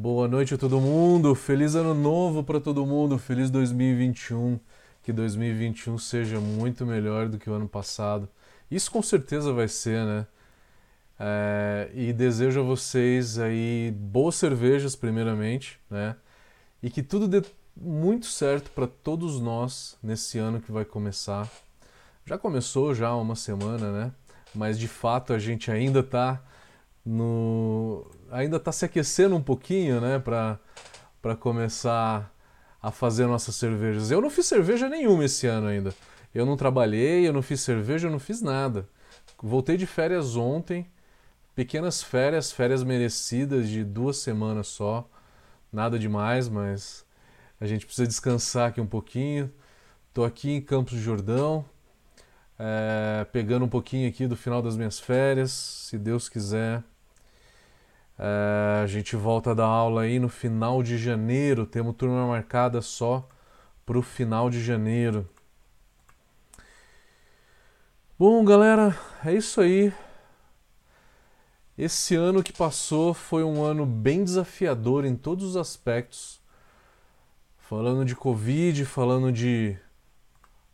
Boa noite a todo mundo, feliz ano novo para todo mundo, feliz 2021. Que 2021 seja muito melhor do que o ano passado. Isso com certeza vai ser, né? É, e desejo a vocês aí boas cervejas, primeiramente, né? E que tudo dê muito certo para todos nós nesse ano que vai começar. Já começou já há uma semana, né? Mas de fato a gente ainda está no ainda está se aquecendo um pouquinho, né, para para começar a fazer nossas cervejas. Eu não fiz cerveja nenhuma esse ano ainda. Eu não trabalhei, eu não fiz cerveja, eu não fiz nada. Voltei de férias ontem, pequenas férias, férias merecidas de duas semanas só. Nada demais, mas a gente precisa descansar aqui um pouquinho. Estou aqui em Campos do Jordão, é, pegando um pouquinho aqui do final das minhas férias, se Deus quiser. É, a gente volta da aula aí no final de janeiro. Temos turma marcada só para o final de janeiro. Bom, galera, é isso aí. Esse ano que passou foi um ano bem desafiador em todos os aspectos. Falando de Covid, falando de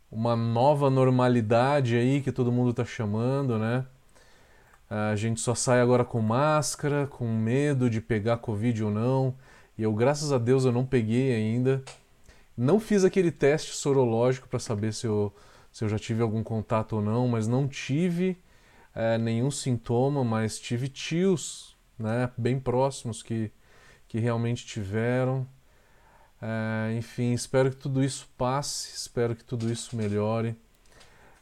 uma nova normalidade aí que todo mundo está chamando, né? A gente só sai agora com máscara, com medo de pegar Covid ou não. E eu, graças a Deus, eu não peguei ainda. Não fiz aquele teste sorológico para saber se eu, se eu já tive algum contato ou não, mas não tive é, nenhum sintoma, mas tive tios né, bem próximos que, que realmente tiveram. É, enfim, espero que tudo isso passe, espero que tudo isso melhore.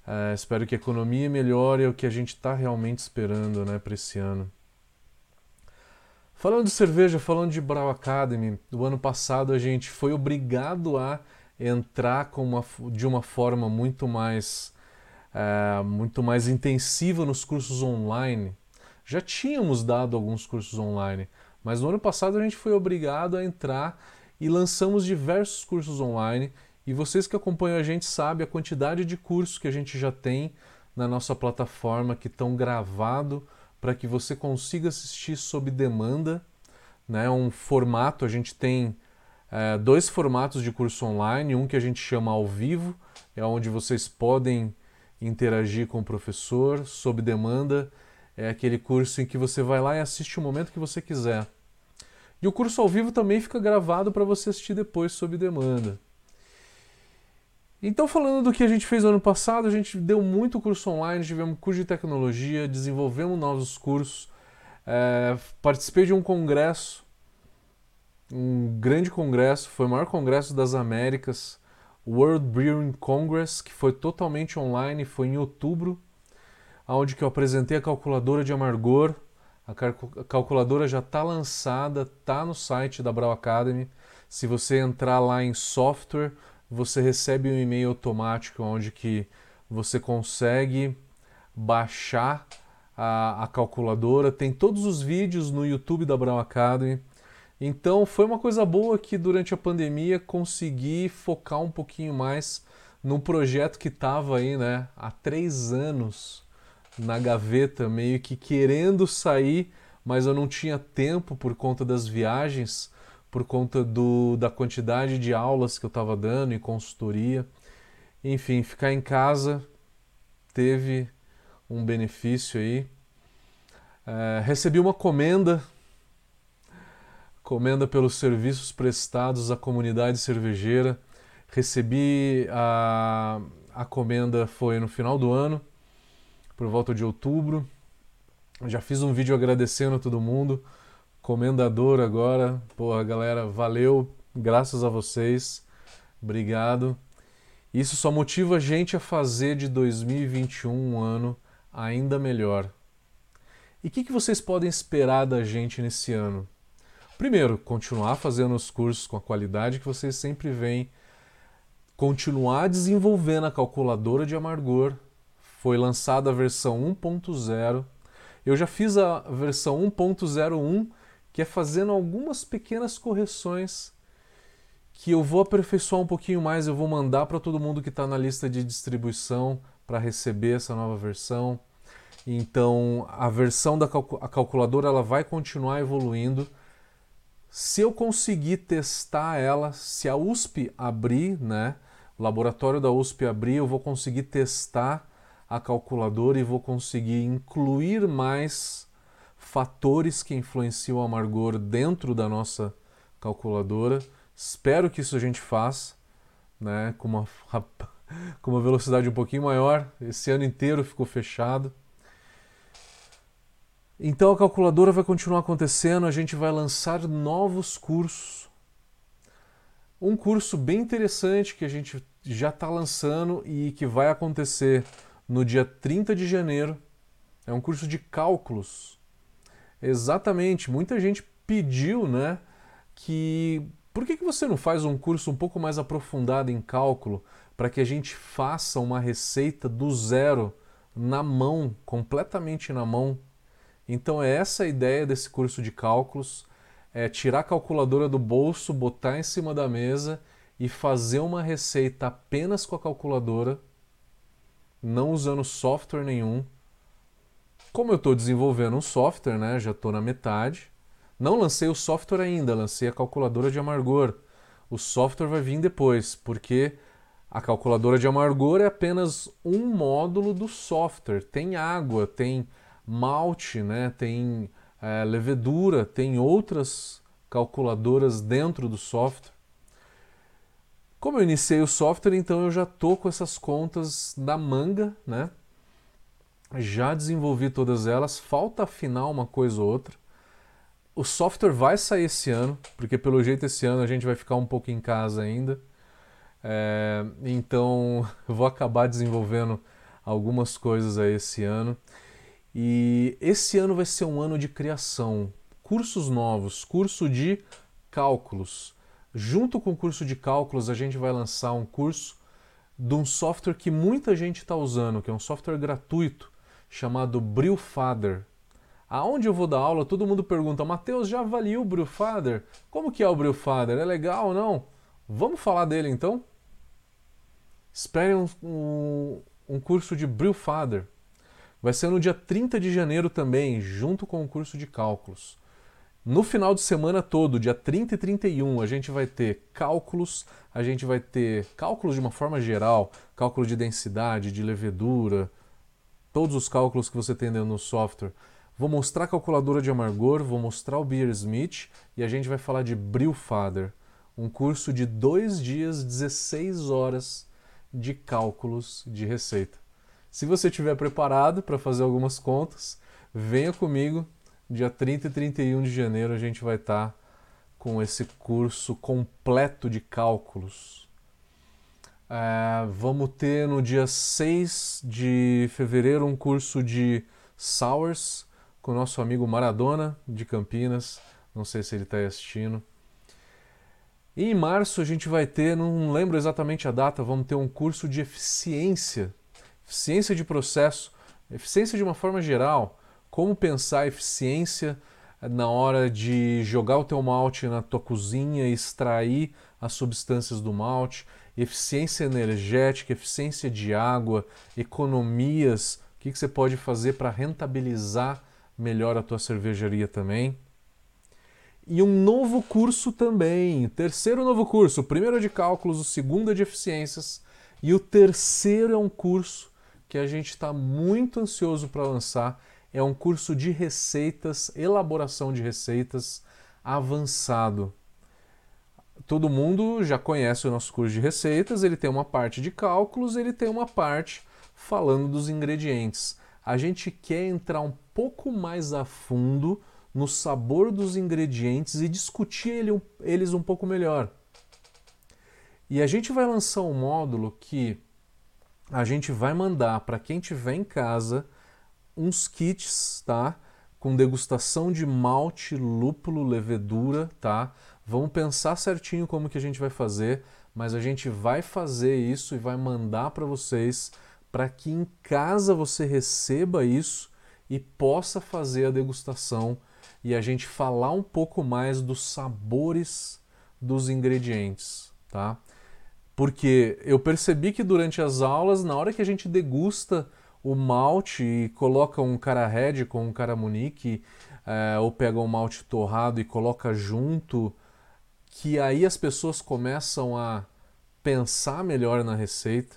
Uh, espero que a economia melhore, é o que a gente está realmente esperando né, para esse ano. Falando de cerveja, falando de Brau Academy, o ano passado a gente foi obrigado a entrar uma, de uma forma muito mais, uh, muito mais intensiva nos cursos online. Já tínhamos dado alguns cursos online, mas no ano passado a gente foi obrigado a entrar e lançamos diversos cursos online e vocês que acompanham a gente sabem a quantidade de cursos que a gente já tem na nossa plataforma que estão gravados para que você consiga assistir sob demanda. Né? Um formato, a gente tem é, dois formatos de curso online, um que a gente chama ao vivo, é onde vocês podem interagir com o professor sob demanda. É aquele curso em que você vai lá e assiste o momento que você quiser. E o curso ao vivo também fica gravado para você assistir depois sob demanda. Então, falando do que a gente fez no ano passado, a gente deu muito curso online, tivemos curso de tecnologia, desenvolvemos novos cursos, é, participei de um congresso, um grande congresso, foi o maior congresso das Américas, World Brewing Congress, que foi totalmente online, foi em outubro, onde que eu apresentei a calculadora de amargor. A calculadora já está lançada, está no site da Brau Academy. Se você entrar lá em software, você recebe um e-mail automático onde que você consegue baixar a, a, calculadora. Tem todos os vídeos no YouTube da Brown Academy. Então foi uma coisa boa que durante a pandemia consegui focar um pouquinho mais num projeto que estava aí né, há três anos na gaveta, meio que querendo sair, mas eu não tinha tempo por conta das viagens por conta do, da quantidade de aulas que eu estava dando e consultoria. Enfim, ficar em casa teve um benefício aí. É, recebi uma comenda, comenda pelos serviços prestados à comunidade cervejeira. Recebi a, a comenda foi no final do ano, por volta de outubro. Já fiz um vídeo agradecendo a todo mundo comendador agora. Porra, galera, valeu, graças a vocês, obrigado. Isso só motiva a gente a fazer de 2021 um ano ainda melhor. E o que, que vocês podem esperar da gente nesse ano? Primeiro, continuar fazendo os cursos com a qualidade que vocês sempre veem, continuar desenvolvendo a calculadora de amargor. Foi lançada a versão 1.0. Eu já fiz a versão 1.01 que é fazendo algumas pequenas correções que eu vou aperfeiçoar um pouquinho mais, eu vou mandar para todo mundo que está na lista de distribuição para receber essa nova versão. Então, a versão da calcu a calculadora ela vai continuar evoluindo. Se eu conseguir testar ela, se a USP abrir, né, o laboratório da USP abrir, eu vou conseguir testar a calculadora e vou conseguir incluir mais fatores que influenciam o amargor dentro da nossa Exatamente, muita gente pediu, né, que por que, que você não faz um curso um pouco mais aprofundado em cálculo para que a gente faça uma receita do zero na mão, completamente na mão, então é essa a ideia desse curso de cálculos, é tirar a calculadora do bolso, botar em cima da mesa e fazer uma receita apenas com a calculadora, não usando software nenhum. Como eu estou desenvolvendo um software, né, já estou na metade, não lancei o software ainda, lancei a calculadora de amargor. O software vai vir depois, porque a calculadora de amargor é apenas um módulo do software. Tem água, tem malte, né? tem é, levedura, tem outras calculadoras dentro do software. Como eu iniciei o software, então eu já estou com essas contas da manga, né? Já desenvolvi todas elas, falta afinar uma coisa ou outra. O software vai sair esse ano, porque pelo jeito esse ano a gente vai ficar um pouco em casa ainda. É, então vou acabar desenvolvendo algumas coisas aí esse ano. E esse ano vai ser um ano de criação, cursos novos, curso de cálculos. Junto com o curso de cálculos, a gente vai lançar um curso de um software que muita gente está usando, que é um software gratuito chamado Brewfather. Aonde eu vou dar aula, todo mundo pergunta: Mateus, já avaliou o Brewfather? Como que é o Brewfather? É legal ou não? Vamos falar dele então? Espere um, um, um curso de Brewfather. Vai ser no dia 30 de janeiro também, junto com o curso de cálculos. No final de semana todo, dia 30 e 31, a gente vai ter cálculos, a gente vai ter cálculos de uma forma geral, cálculo de densidade, de levedura, todos os cálculos que você tem dentro no software. Vou mostrar a calculadora de amargor, vou mostrar o Beer Smith e a gente vai falar de Brewfather, um curso de dois dias, 16 horas de cálculos de receita. Se você estiver preparado para fazer algumas contas, venha comigo. Dia 30 e 31 de janeiro a gente vai estar tá com esse curso completo de cálculos. É, vamos ter no dia 6 de fevereiro um curso de Sours com o nosso amigo Maradona de Campinas. Não sei se ele está assistindo. E em março a gente vai ter, não lembro exatamente a data, vamos ter um curso de eficiência eficiência de processo, eficiência de uma forma geral, como pensar eficiência na hora de jogar o teu malte na tua cozinha extrair as substâncias do malte, eficiência energética, eficiência de água, economias, o que, que você pode fazer para rentabilizar melhor a tua cervejaria também. E um novo curso também, terceiro novo curso, o primeiro é de cálculos, o segundo é de eficiências e o terceiro é um curso que a gente está muito ansioso para lançar. É um curso de receitas, elaboração de receitas avançado. Todo mundo já conhece o nosso curso de receitas, ele tem uma parte de cálculos, ele tem uma parte falando dos ingredientes. A gente quer entrar um pouco mais a fundo no sabor dos ingredientes e discutir ele, eles um pouco melhor. E a gente vai lançar um módulo que a gente vai mandar para quem tiver em casa uns kits, tá? Com degustação de malte, lúpulo, levedura, tá? Vamos pensar certinho como que a gente vai fazer, mas a gente vai fazer isso e vai mandar para vocês para que em casa você receba isso e possa fazer a degustação e a gente falar um pouco mais dos sabores dos ingredientes, tá? Porque eu percebi que durante as aulas, na hora que a gente degusta o malte e coloca um cara red com um cara munique, é, ou pega um malte torrado e coloca junto, que aí as pessoas começam a pensar melhor na receita.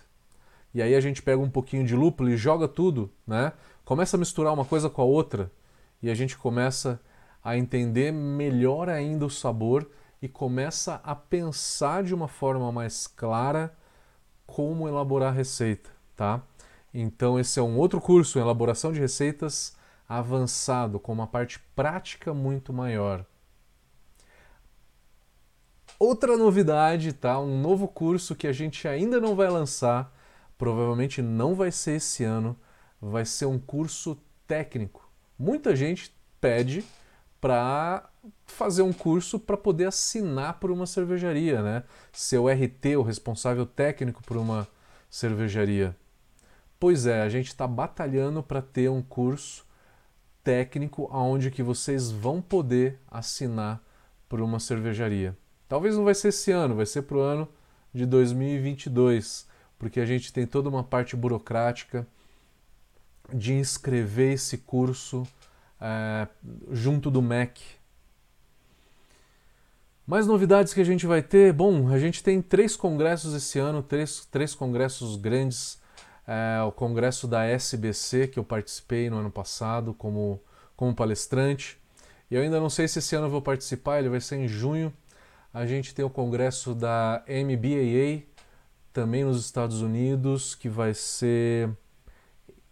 E aí a gente pega um pouquinho de lúpulo e joga tudo, né? Começa a misturar uma coisa com a outra e a gente começa a entender melhor ainda o sabor e começa a pensar de uma forma mais clara como elaborar a receita, tá? Então esse é um outro curso, elaboração de receitas avançado, com uma parte prática muito maior. Outra novidade, tá? Um novo curso que a gente ainda não vai lançar, provavelmente não vai ser esse ano, vai ser um curso técnico. Muita gente pede para fazer um curso para poder assinar por uma cervejaria, né? Ser o RT, o responsável técnico por uma cervejaria. Pois é, a gente está batalhando para ter um curso técnico aonde que vocês vão poder assinar por uma cervejaria. Talvez não vai ser esse ano, vai ser para o ano de 2022, porque a gente tem toda uma parte burocrática de inscrever esse curso é, junto do MEC. Mais novidades que a gente vai ter? Bom, a gente tem três congressos esse ano, três, três congressos grandes. É, o congresso da SBC, que eu participei no ano passado como, como palestrante. E eu ainda não sei se esse ano eu vou participar, ele vai ser em junho. A gente tem o congresso da MBAA, também nos Estados Unidos, que vai ser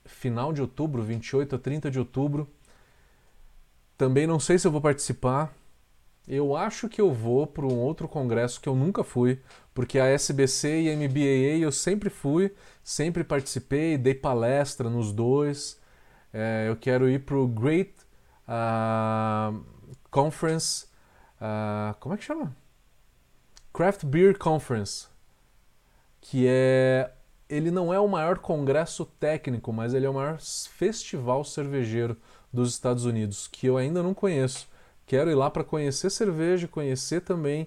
final de outubro, 28 a 30 de outubro. Também não sei se eu vou participar. Eu acho que eu vou para um outro congresso que eu nunca fui, porque a SBC e a MBAA eu sempre fui, sempre participei, dei palestra nos dois. É, eu quero ir para o Great uh, Conference. Uh, como é que chama? Craft Beer Conference, que é ele não é o maior congresso técnico, mas ele é o maior festival cervejeiro dos Estados Unidos, que eu ainda não conheço. Quero ir lá para conhecer cerveja, conhecer também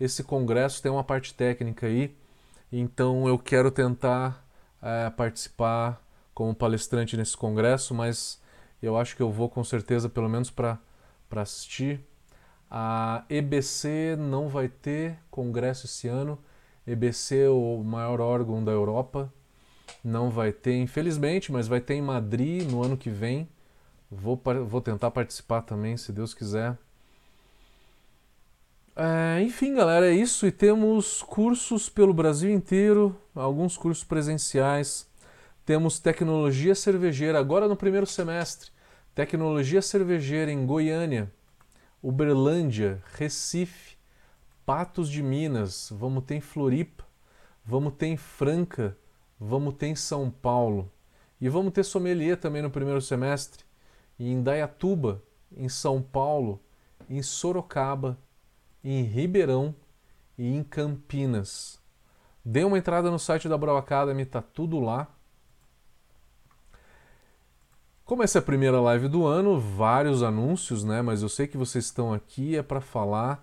esse congresso, tem uma parte técnica aí, então eu quero tentar é, participar como palestrante nesse congresso, mas eu acho que eu vou com certeza, pelo menos para assistir. A EBC não vai ter congresso esse ano. EBC, o maior órgão da Europa, não vai ter, infelizmente, mas vai ter em Madrid no ano que vem. Vou, vou tentar participar também, se Deus quiser. É, enfim, galera, é isso. E temos cursos pelo Brasil inteiro, alguns cursos presenciais. Temos tecnologia cervejeira agora no primeiro semestre. Tecnologia cervejeira em Goiânia, Uberlândia, Recife, Patos de Minas. Vamos ter em Floripa, vamos ter em Franca, vamos ter em São Paulo. E vamos ter sommelier também no primeiro semestre em Indaiatuba, em São Paulo, em Sorocaba, em Ribeirão e em Campinas. Dê uma entrada no site da Brau Academy, tá tudo lá. Como essa é a primeira live do ano, vários anúncios, né? Mas eu sei que vocês estão aqui é para falar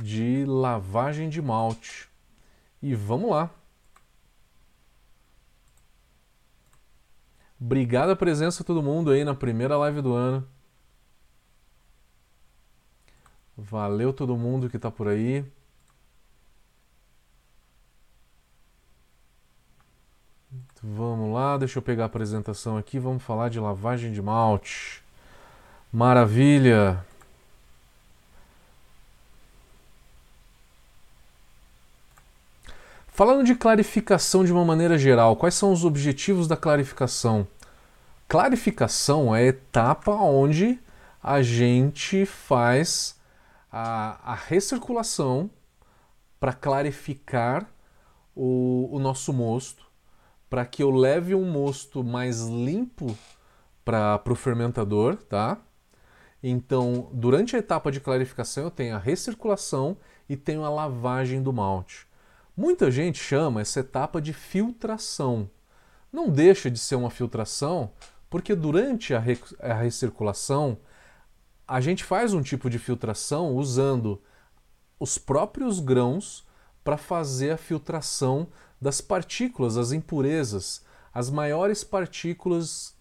de lavagem de malte. E vamos lá. Obrigado a presença de todo mundo aí na primeira live do ano. Valeu todo mundo que está por aí. Vamos lá, deixa eu pegar a apresentação aqui. Vamos falar de lavagem de malte. Maravilha! Falando de clarificação de uma maneira geral, quais são os objetivos da clarificação? Clarificação é a etapa onde a gente faz a, a recirculação para clarificar o, o nosso mosto, para que eu leve um mosto mais limpo para o fermentador, tá? Então, durante a etapa de clarificação, eu tenho a recirculação e tenho a lavagem do malte. Muita gente chama essa etapa de filtração. Não deixa de ser uma filtração, porque durante a, a recirculação, a gente faz um tipo de filtração usando os próprios grãos para fazer a filtração das partículas, as impurezas, as maiores partículas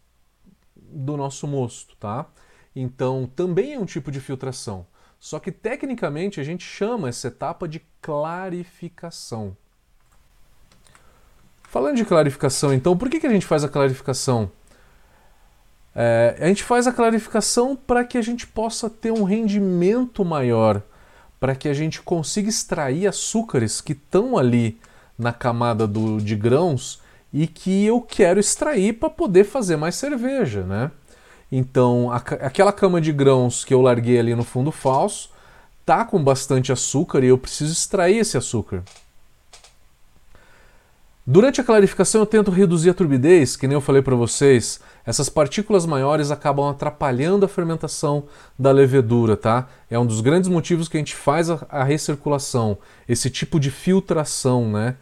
do nosso mosto, tá? Então, também é um tipo de filtração. Só que tecnicamente a gente chama essa etapa de clarificação. Falando de clarificação, então, por que, que a gente faz a clarificação? É, a gente faz a clarificação para que a gente possa ter um rendimento maior, para que a gente consiga extrair açúcares que estão ali na camada do, de grãos e que eu quero extrair para poder fazer mais cerveja, né? Então, a, aquela cama de grãos que eu larguei ali no fundo falso tá com bastante açúcar e eu preciso extrair esse açúcar. Durante a clarificação eu tento reduzir a turbidez, que nem eu falei para vocês. Essas partículas maiores acabam atrapalhando a fermentação da levedura, tá? É um dos grandes motivos que a gente faz a, recirculação, esse tipo de filtração, né?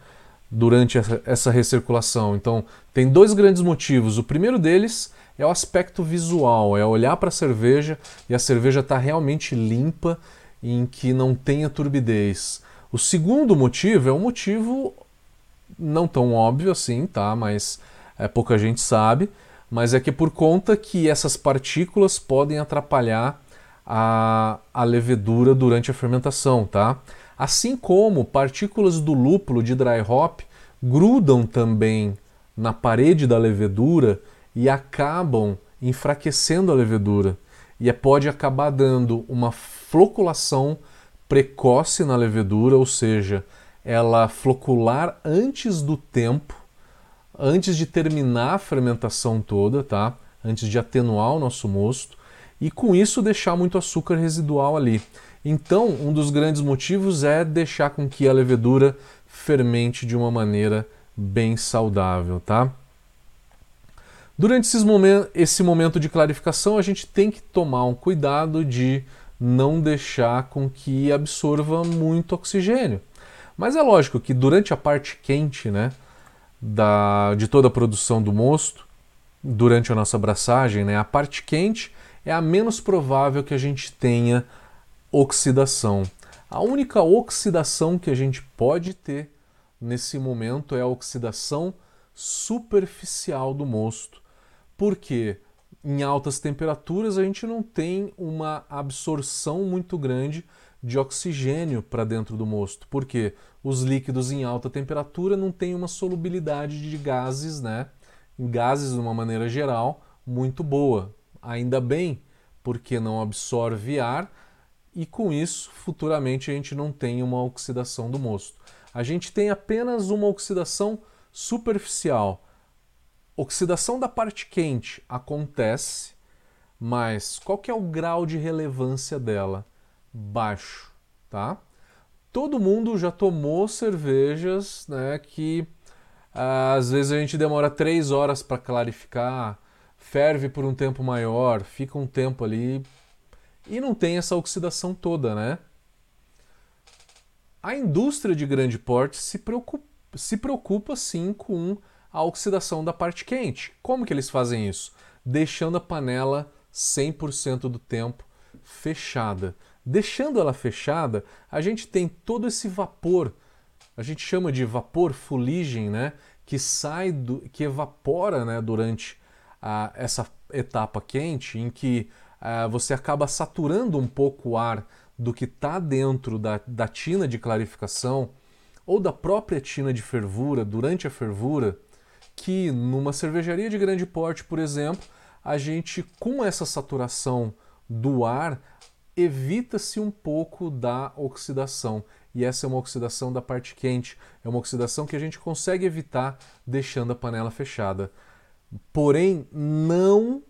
Durante essa, essa recirculação. Então, tem dois grandes motivos. O primeiro deles é o aspecto visual, é olhar para a cerveja e a cerveja está realmente limpa, em que não tenha turbidez. O segundo motivo é um motivo não tão óbvio assim, tá? Mas é, pouca gente sabe. Mas é que por conta que essas partículas podem atrapalhar a, a levedura durante a fermentação, tá? Assim como partículas do lúpulo de dry hop grudam também na parede da levedura e acabam enfraquecendo a levedura. E é, pode acabar dando uma floculação precoce na levedura, ou seja, ela flocular antes do tempo, antes de terminar a fermentação toda, tá? Antes de atenuar o nosso mosto e com isso deixar muito açúcar residual ali. Então, um dos grandes motivos é deixar com que a levedura fermente de uma maneira bem saudável, tá? Durante esse momento de clarificação, a gente tem que tomar um cuidado de não deixar com que absorva muito oxigênio. Mas é lógico que durante a parte quente né, da, de toda a produção do mosto, durante a nossa abraçagem, né, a parte quente é a menos provável que a gente tenha oxidação. A única oxidação que a gente pode ter nesse momento é a oxidação superficial do mosto. Porque em altas temperaturas a gente não tem uma absorção muito grande de oxigênio para dentro do mosto, porque os líquidos em alta temperatura não têm uma solubilidade de gases, né? Gases de uma maneira geral muito boa. Ainda bem, porque não absorve ar e com isso futuramente a gente não tem uma oxidação do mosto. A gente tem apenas uma oxidação superficial. Oxidação da parte quente acontece, mas qual que é o grau de relevância dela? Baixo, tá? Todo mundo já tomou cervejas, né, que ah, às vezes a gente demora três horas para clarificar, ferve por um tempo maior, fica um tempo ali e não tem essa oxidação toda, né? A indústria de grande porte se preocupa, se preocupa sim com a oxidação da parte quente. Como que eles fazem isso? Deixando a panela 100% do tempo fechada. Deixando ela fechada, a gente tem todo esse vapor, a gente chama de vapor fuligem, né? Que sai, do, que evapora né, durante a, essa etapa quente, em que a, você acaba saturando um pouco o ar do que está dentro da, da tina de clarificação ou da própria tina de fervura durante a fervura, que numa cervejaria de grande porte, por exemplo, a gente com essa saturação do ar evita-se um pouco da oxidação. E essa é uma oxidação da parte quente, é uma oxidação que a gente consegue evitar deixando a panela fechada. Porém, não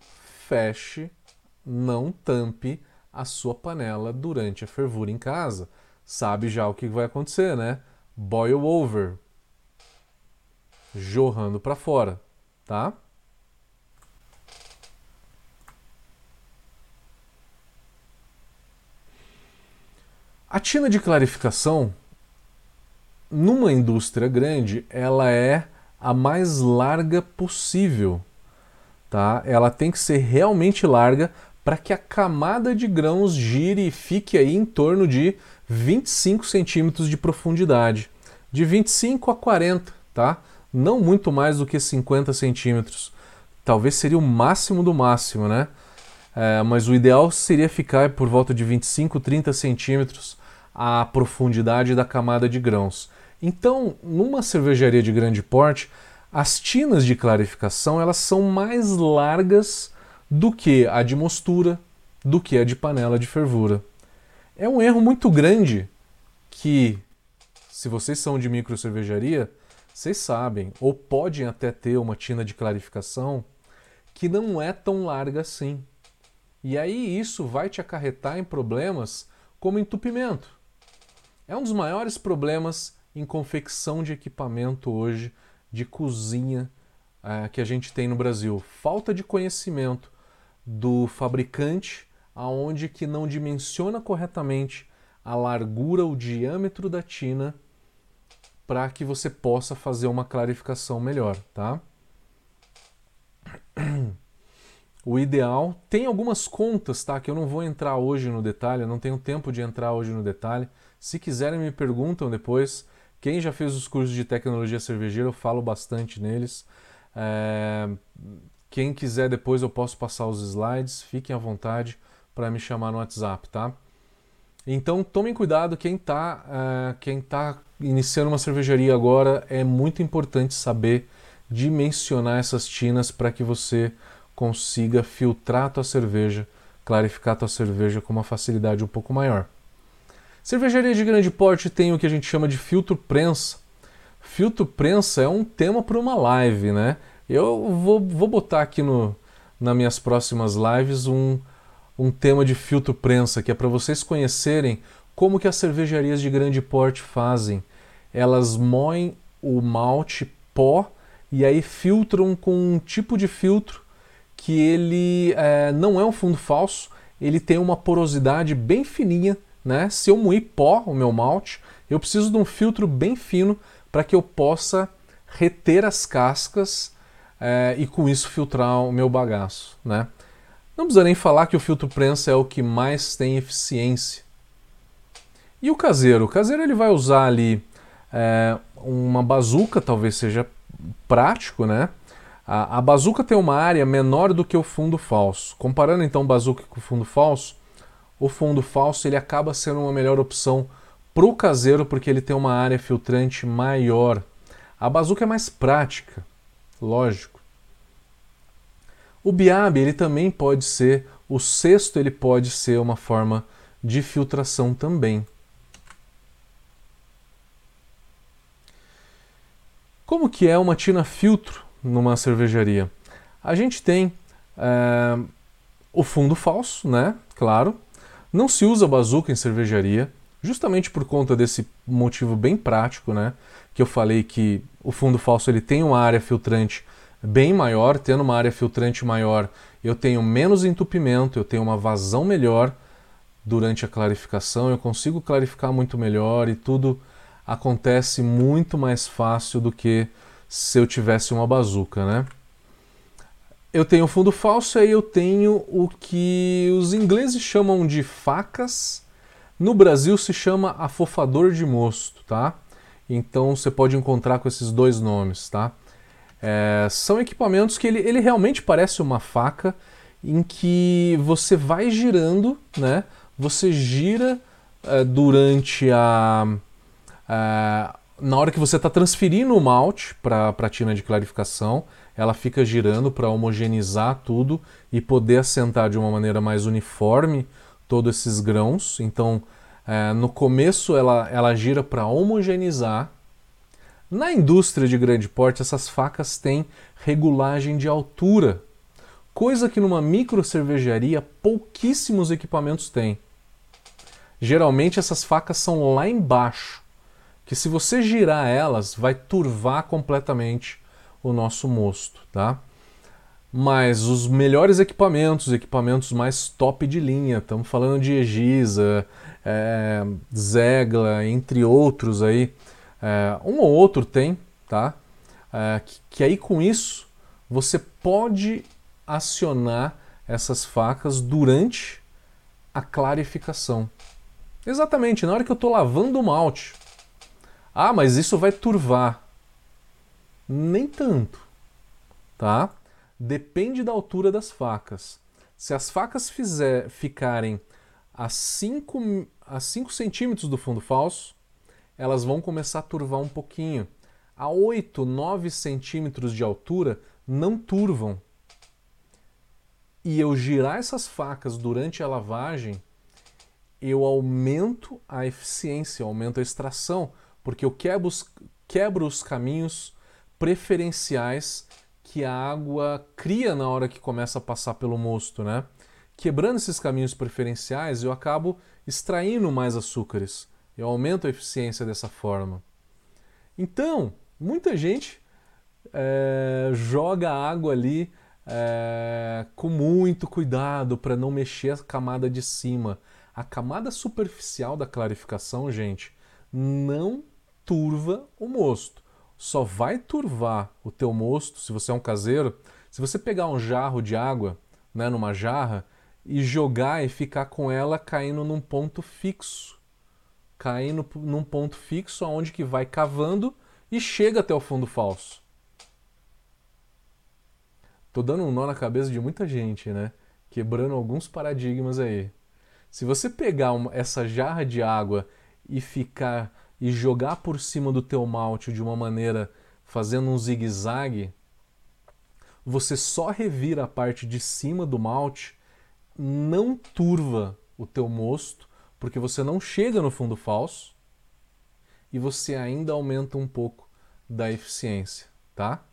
feche, não tampe a sua panela durante a fervura em casa. Sabe já o que vai acontecer, né? Boil over. Jorrando para fora, tá? A tina de clarificação, numa indústria grande, ela é a mais larga possível. Tá? Ela tem que ser realmente larga para que a camada de grãos gire e fique aí em torno de 25 centímetros de profundidade. De 25 a 40, tá? Não muito mais do que 50 centímetros. Talvez seria o máximo do máximo, né? é, mas o ideal seria ficar por volta de 25, 30 centímetros a profundidade da camada de grãos. Então, numa cervejaria de grande porte, as tinas de clarificação elas são mais largas do que a de mostura, do que a de panela de fervura. É um erro muito grande que, se vocês são de micro cervejaria, vocês sabem, ou podem até ter uma tina de clarificação que não é tão larga assim. E aí isso vai te acarretar em problemas como entupimento. É um dos maiores problemas em confecção de equipamento hoje de cozinha é, que a gente tem no Brasil. Falta de conhecimento do fabricante, aonde que não dimensiona corretamente a largura, o diâmetro da tina para que você possa fazer uma clarificação melhor, tá? O ideal tem algumas contas, tá? Que eu não vou entrar hoje no detalhe, eu não tenho tempo de entrar hoje no detalhe. Se quiserem me perguntam depois. Quem já fez os cursos de tecnologia cervejeira, eu falo bastante neles. É... Quem quiser depois eu posso passar os slides, fiquem à vontade para me chamar no WhatsApp, tá? Então tomem cuidado, quem está uh, quem tá iniciando uma cervejaria agora, é muito importante saber dimensionar essas tinas para que você consiga filtrar a tua cerveja, clarificar a tua cerveja com uma facilidade um pouco maior. Cervejaria de grande porte tem o que a gente chama de filtro prensa. Filtro prensa é um tema para uma live, né? Eu vou, vou botar aqui no, nas minhas próximas lives um, um tema de filtro prensa, que é para vocês conhecerem como que as cervejarias de grande porte fazem. Elas moem o malte pó e aí filtram com um tipo de filtro que ele é, não é um fundo falso, ele tem uma porosidade bem fininha, né? Se eu moer pó, o meu malte, eu preciso de um filtro bem fino para que eu possa reter as cascas é, e com isso filtrar o meu bagaço, né? Não precisa nem falar que o filtro prensa é o que mais tem eficiência. E o caseiro? O caseiro ele vai usar ali é, uma bazuca, talvez seja prático, né? A, a bazuca tem uma área menor do que o fundo falso. Comparando então bazuca com fundo falso, o fundo falso ele acaba sendo uma melhor opção para o caseiro porque ele tem uma área filtrante maior. A bazuca é mais prática, lógico. O biabe ele também pode ser, o cesto ele pode ser uma forma de filtração também. Como que é uma tina filtro numa cervejaria? A gente tem é, o fundo falso, né? Claro. Não se usa bazuca em cervejaria, justamente por conta desse motivo bem prático, né? Que eu falei que o fundo falso ele tem uma área filtrante bem maior, tendo uma área filtrante maior, eu tenho menos entupimento, eu tenho uma vazão melhor durante a clarificação, eu consigo clarificar muito melhor e tudo acontece muito mais fácil do que se eu tivesse uma bazuca, né? Eu tenho fundo falso e eu tenho o que os ingleses chamam de facas. No Brasil se chama afofador de mosto, tá? Então você pode encontrar com esses dois nomes, tá? É, são equipamentos que ele, ele realmente parece uma faca em que você vai girando, né? Você gira é, durante a, a, na hora que você está transferindo o malte para a tina de clarificação, ela fica girando para homogeneizar tudo e poder assentar de uma maneira mais uniforme todos esses grãos. Então, é, no começo ela, ela gira para homogeneizar na indústria de grande porte, essas facas têm regulagem de altura, coisa que numa micro cervejaria pouquíssimos equipamentos têm. Geralmente essas facas são lá embaixo, que se você girar elas, vai turvar completamente o nosso mosto, tá? Mas os melhores equipamentos, equipamentos mais top de linha, estamos falando de Egisa, é, Zegla, entre outros aí, é, um ou outro tem, tá? É, que, que aí com isso você pode acionar essas facas durante a clarificação. Exatamente, na hora que eu estou lavando o malte. Ah, mas isso vai turvar. Nem tanto, tá? Depende da altura das facas. Se as facas fizer, ficarem a 5 a 5 centímetros do fundo falso, elas vão começar a turvar um pouquinho. A 8, 9 centímetros de altura não turvam. E eu girar essas facas durante a lavagem, eu aumento a eficiência, aumento a extração, porque eu quebro os, quebro os caminhos preferenciais que a água cria na hora que começa a passar pelo mosto, né? Quebrando esses caminhos preferenciais, eu acabo extraindo mais açúcares. Eu aumento a eficiência dessa forma. Então, muita gente é, joga água ali é, com muito cuidado para não mexer a camada de cima. A camada superficial da clarificação, gente, não turva o mosto. Só vai turvar o teu mosto, se você é um caseiro, se você pegar um jarro de água, né, numa jarra, e jogar e ficar com ela caindo num ponto fixo. Caindo num ponto fixo aonde que vai cavando e chega até o fundo falso. Tô dando um nó na cabeça de muita gente, né? Quebrando alguns paradigmas aí. Se você pegar uma, essa jarra de água e ficar e jogar por cima do teu malte de uma maneira fazendo um zigue-zague, você só revira a parte de cima do malte não turva o teu mosto, porque você não chega no fundo falso e você ainda aumenta um pouco da eficiência, tá?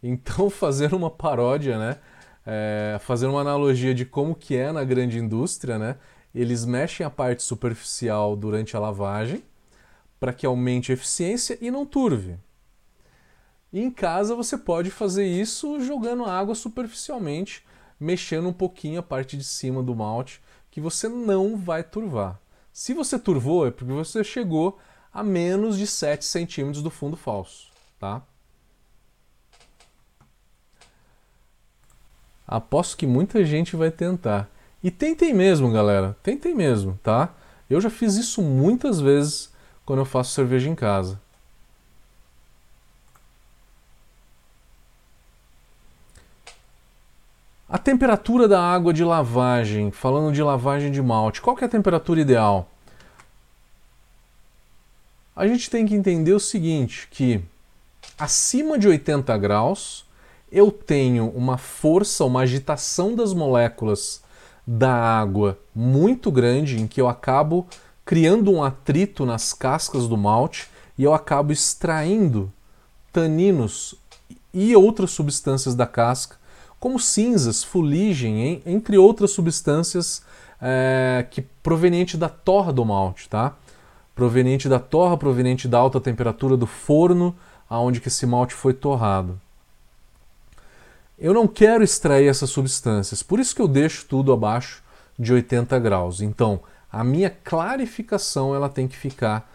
Então, fazer uma paródia, né? É, fazer uma analogia de como que é na grande indústria, né? Eles mexem a parte superficial durante a lavagem para que aumente a eficiência e não turve. Em casa você pode fazer isso jogando água superficialmente mexendo um pouquinho a parte de cima do malte, que você não vai turvar. Se você turvou, é porque você chegou a menos de 7 centímetros do fundo falso, tá? Aposto que muita gente vai tentar. E tentem mesmo, galera. Tentem mesmo, tá? Eu já fiz isso muitas vezes quando eu faço cerveja em casa. A temperatura da água de lavagem, falando de lavagem de malte, qual é a temperatura ideal? A gente tem que entender o seguinte, que acima de 80 graus eu tenho uma força, uma agitação das moléculas da água muito grande, em que eu acabo criando um atrito nas cascas do malte e eu acabo extraindo taninos e outras substâncias da casca como cinzas, fuligem, entre outras substâncias é, que proveniente da torra do malte, tá? Proveniente da torra, proveniente da alta temperatura do forno aonde que esse malte foi torrado. Eu não quero extrair essas substâncias, por isso que eu deixo tudo abaixo de 80 graus. Então, a minha clarificação ela tem que ficar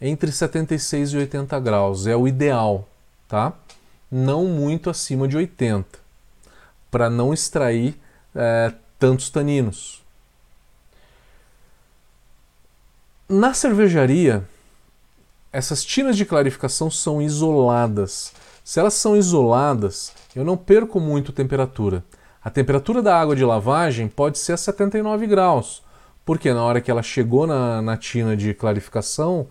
entre 76 e 80 graus, é o ideal, tá? Não muito acima de 80 para não extrair é, tantos taninos. Na cervejaria, essas tinas de clarificação são isoladas. Se elas são isoladas, eu não perco muito temperatura. A temperatura da água de lavagem pode ser a 79 graus, porque na hora que ela chegou na, na tina de clarificação,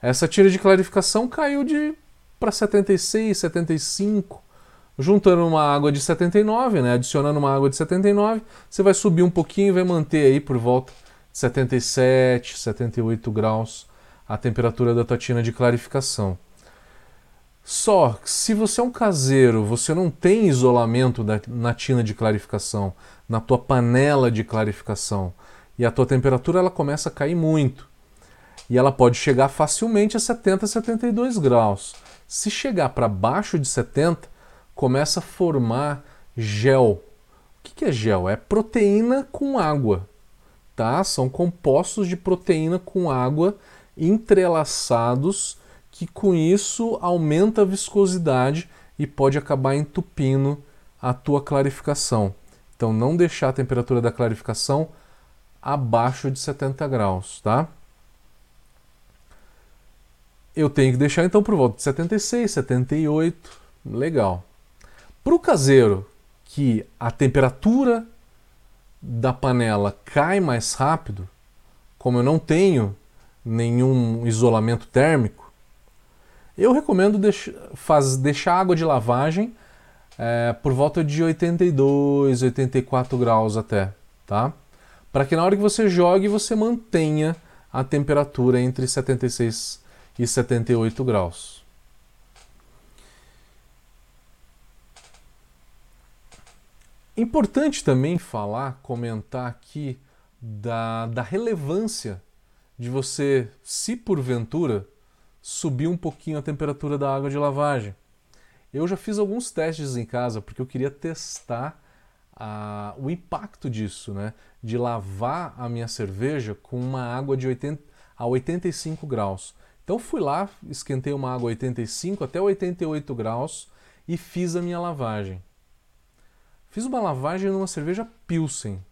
essa tina de clarificação caiu de para 76, 75 juntando uma água de 79, né, adicionando uma água de 79, você vai subir um pouquinho e vai manter aí por volta de 77, 78 graus a temperatura da tua tina de clarificação. Só que se você é um caseiro, você não tem isolamento na tina de clarificação, na tua panela de clarificação, e a tua temperatura ela começa a cair muito. E ela pode chegar facilmente a 70, 72 graus. Se chegar para baixo de 70, começa a formar gel. O que é gel? É proteína com água. Tá? São compostos de proteína com água entrelaçados que com isso aumenta a viscosidade e pode acabar entupindo a tua clarificação. Então não deixar a temperatura da clarificação abaixo de 70 graus, tá? Eu tenho que deixar então por volta de 76, 78, legal. Para o caseiro, que a temperatura da panela cai mais rápido, como eu não tenho nenhum isolamento térmico, eu recomendo deix faz, deixar a água de lavagem é, por volta de 82, 84 graus até, tá? Para que na hora que você jogue você mantenha a temperatura entre 76 e 78 graus. Importante também falar, comentar aqui da, da relevância de você, se porventura, subir um pouquinho a temperatura da água de lavagem. Eu já fiz alguns testes em casa porque eu queria testar a, o impacto disso, né? De lavar a minha cerveja com uma água de 80 a 85 graus. Então fui lá, esquentei uma água 85 até 88 graus e fiz a minha lavagem. Fiz uma lavagem numa cerveja Pilsen.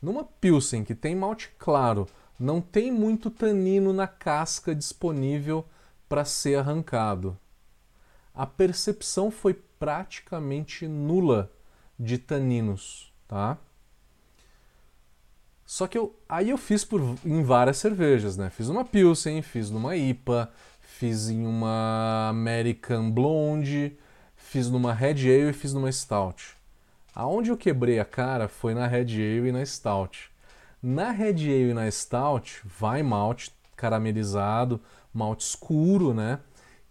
Numa Pilsen que tem malte claro, não tem muito tanino na casca disponível para ser arrancado. A percepção foi praticamente nula de taninos, tá? Só que eu, aí eu fiz por, em várias cervejas, né? Fiz uma Pilsen, fiz numa IPA, fiz em uma American Blonde, fiz numa Red Ale e fiz numa Stout. Aonde eu quebrei a cara foi na Red Ale e na Stout. Na Red Ale e na Stout vai malte caramelizado, malte escuro, né?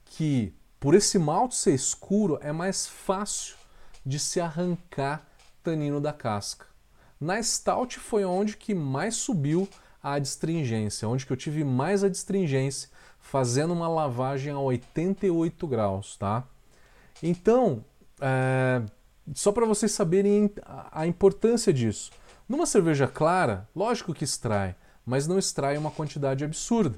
Que por esse malte ser escuro é mais fácil de se arrancar tanino da casca. Na Stout foi onde que mais subiu a adstringência, onde que eu tive mais adstringência, fazendo uma lavagem a 88 graus, tá? Então, é, só para vocês saberem a importância disso. Numa cerveja clara, lógico que extrai, mas não extrai uma quantidade absurda.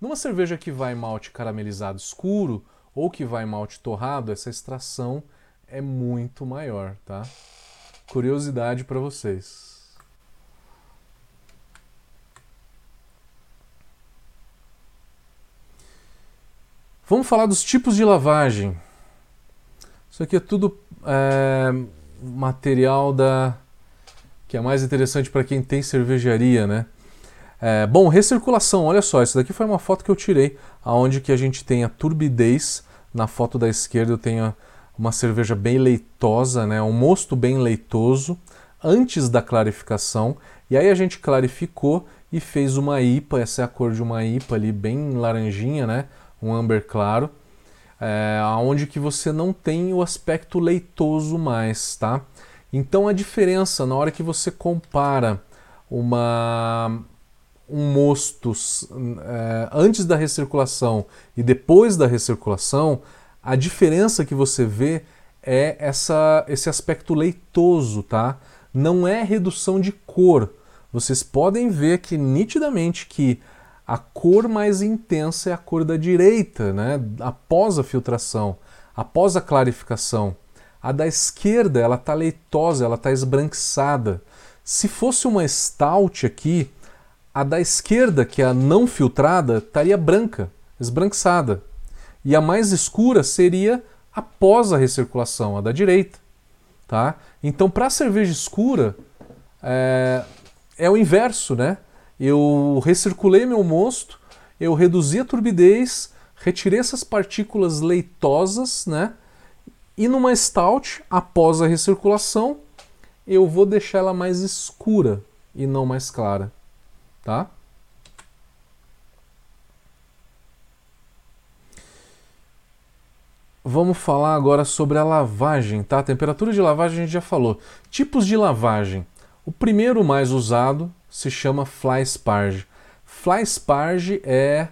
Numa cerveja que vai malte caramelizado escuro ou que vai malte torrado, essa extração é muito maior, tá? Curiosidade para vocês. Vamos falar dos tipos de lavagem. Isso aqui é tudo é, material da que é mais interessante para quem tem cervejaria, né? É, bom, recirculação, olha só, isso daqui foi uma foto que eu tirei, aonde que a gente tem a turbidez, na foto da esquerda eu tenho uma cerveja bem leitosa, né, um mosto bem leitoso, antes da clarificação, e aí a gente clarificou e fez uma IPA, essa é a cor de uma IPA ali, bem laranjinha, né, um amber claro, é, onde que você não tem o aspecto leitoso mais, tá? Então a diferença na hora que você compara uma um mosto é, antes da recirculação e depois da recirculação, a diferença que você vê é essa, esse aspecto leitoso, tá? Não é redução de cor. Vocês podem ver que nitidamente que a cor mais intensa é a cor da direita, né? após a filtração, após a clarificação. A da esquerda ela está leitosa, ela está esbranquiçada. Se fosse uma stout aqui, a da esquerda, que é a não filtrada, estaria branca, esbranquiçada. E a mais escura seria após a recirculação, a da direita. Tá? Então, para a cerveja escura, é, é o inverso, né? eu recirculei meu mosto, eu reduzi a turbidez, retirei essas partículas leitosas, né? E numa stout, após a recirculação, eu vou deixar ela mais escura e não mais clara, tá? Vamos falar agora sobre a lavagem, tá? A temperatura de lavagem a gente já falou. Tipos de lavagem. O primeiro mais usado se chama fly sparge. Fly sparge é,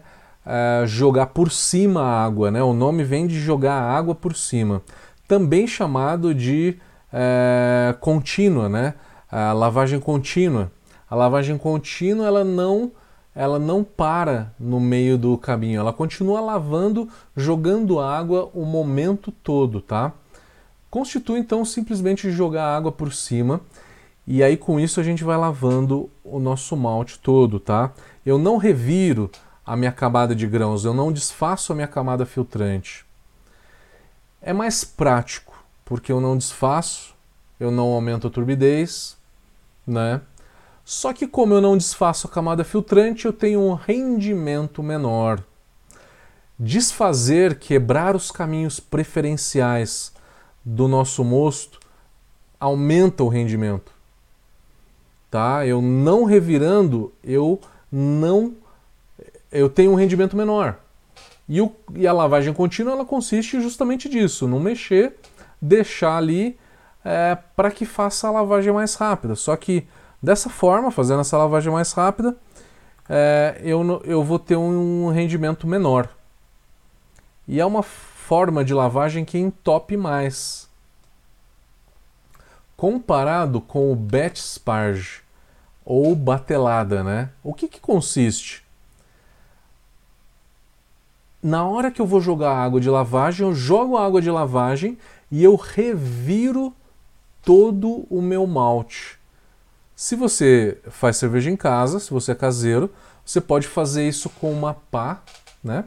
é jogar por cima a água, né? O nome vem de jogar a água por cima. Também chamado de é, contínua, né? A lavagem contínua. A lavagem contínua ela não ela não para no meio do caminho, ela continua lavando, jogando água o momento todo, tá? Constitui então simplesmente jogar água por cima e aí com isso a gente vai lavando o nosso malte todo, tá? Eu não reviro a minha camada de grãos, eu não desfaço a minha camada filtrante. É mais prático, porque eu não desfaço, eu não aumento a turbidez né? Só que como eu não desfaço a camada filtrante, eu tenho um rendimento menor. Desfazer, quebrar os caminhos preferenciais do nosso mosto aumenta o rendimento. Tá? Eu não revirando, eu não eu tenho um rendimento menor. E, o, e a lavagem contínua ela consiste justamente disso, não mexer, deixar ali é, para que faça a lavagem mais rápida. Só que dessa forma, fazendo essa lavagem mais rápida, é, eu, eu vou ter um rendimento menor. E é uma forma de lavagem que entope mais. Comparado com o batch sparge ou batelada, né? O que, que consiste? Na hora que eu vou jogar água de lavagem, eu jogo a água de lavagem e eu reviro todo o meu malte. Se você faz cerveja em casa, se você é caseiro, você pode fazer isso com uma pá, né?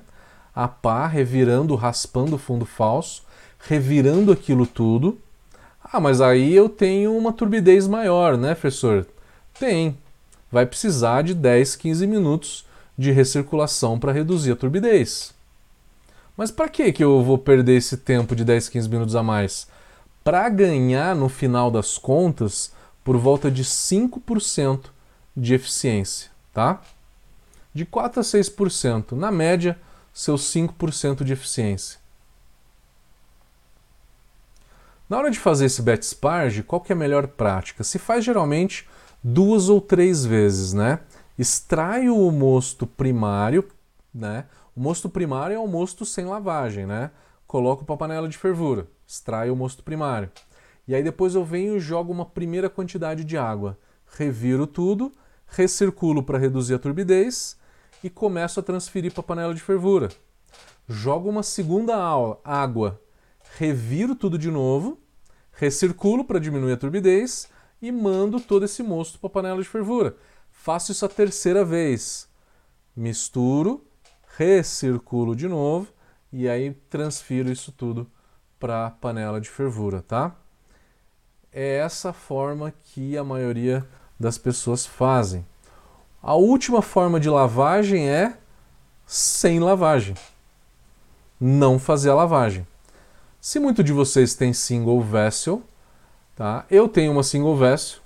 A pá revirando, raspando o fundo falso, revirando aquilo tudo. Ah, mas aí eu tenho uma turbidez maior, né, professor? Tem. Vai precisar de 10, 15 minutos de recirculação para reduzir a turbidez. Mas para que que eu vou perder esse tempo de 10, 15 minutos a mais? Para ganhar no final das contas por volta de 5% de eficiência, tá? De 4 a 6%, na média, seus 5% de eficiência. Na hora de fazer esse bet sparge, qual que é a melhor prática? Se faz geralmente duas ou três vezes, né? Extrai o mosto primário, né? O mosto primário é o mosto sem lavagem, né? Coloco para a panela de fervura, extrai o mosto primário. E aí depois eu venho e jogo uma primeira quantidade de água. Reviro tudo, recirculo para reduzir a turbidez e começo a transferir para a panela de fervura. Jogo uma segunda água, reviro tudo de novo, recirculo para diminuir a turbidez e mando todo esse mosto para a panela de fervura. Faço isso a terceira vez. Misturo, recirculo de novo e aí transfiro isso tudo para a panela de fervura, tá? É essa forma que a maioria das pessoas fazem. A última forma de lavagem é sem lavagem. Não fazer a lavagem. Se muito de vocês tem single vessel, tá? Eu tenho uma single vessel.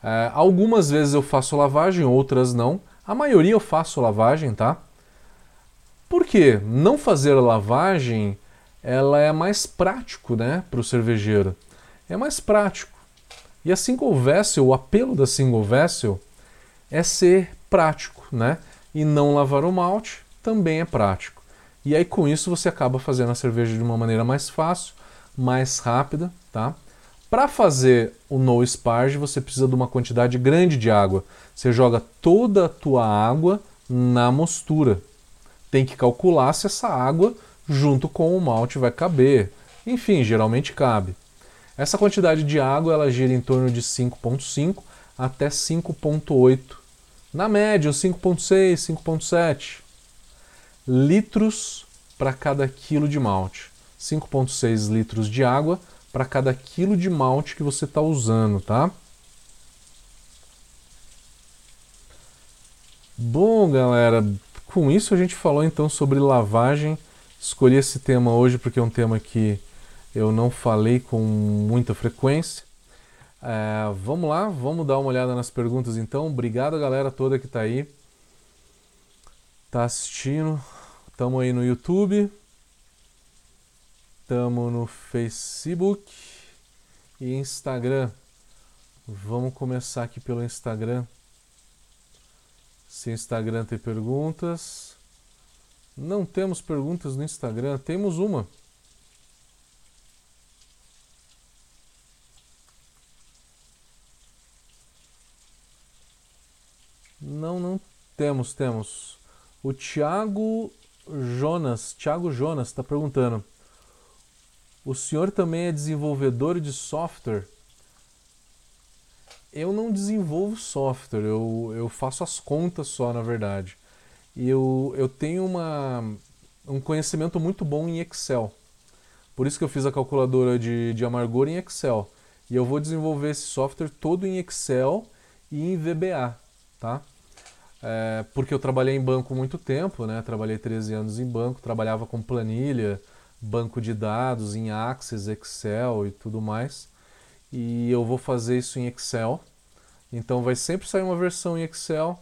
É, algumas vezes eu faço lavagem, outras não. A maioria eu faço lavagem, tá? Por quê? Não fazer lavagem, ela é mais prático, né, para o cervejeiro é mais prático. E a single vessel, o apelo da single vessel é ser prático, né? E não lavar o malte também é prático. E aí com isso você acaba fazendo a cerveja de uma maneira mais fácil, mais rápida, tá? Para fazer o no sparge, você precisa de uma quantidade grande de água. Você joga toda a tua água na mostura. Tem que calcular se essa água junto com o malte vai caber. Enfim, geralmente cabe. Essa quantidade de água ela gira em torno de 5,5 até 5,8. Na média, 5,6, 5,7 litros para cada quilo de malte. 5,6 litros de água para cada quilo de malte que você está usando, tá? Bom, galera, com isso a gente falou então sobre lavagem. Escolhi esse tema hoje porque é um tema que eu não falei com muita frequência. É, vamos lá, vamos dar uma olhada nas perguntas então. Obrigado galera toda que está aí, está assistindo. Estamos aí no YouTube, estamos no Facebook e Instagram. Vamos começar aqui pelo Instagram. Se Instagram tem perguntas. Não temos perguntas no Instagram, temos uma. Não, não temos, temos. O Thiago Jonas, Thiago Jonas está perguntando: o senhor também é desenvolvedor de software? Eu não desenvolvo software, eu, eu faço as contas só, na verdade. E eu, eu tenho uma, um conhecimento muito bom em Excel. Por isso que eu fiz a calculadora de, de amargor em Excel. E eu vou desenvolver esse software todo em Excel e em VBA, tá? É, porque eu trabalhei em banco muito tempo, né? Trabalhei 13 anos em banco, trabalhava com planilha, banco de dados, em Access, Excel e tudo mais. E eu vou fazer isso em Excel. Então vai sempre sair uma versão em Excel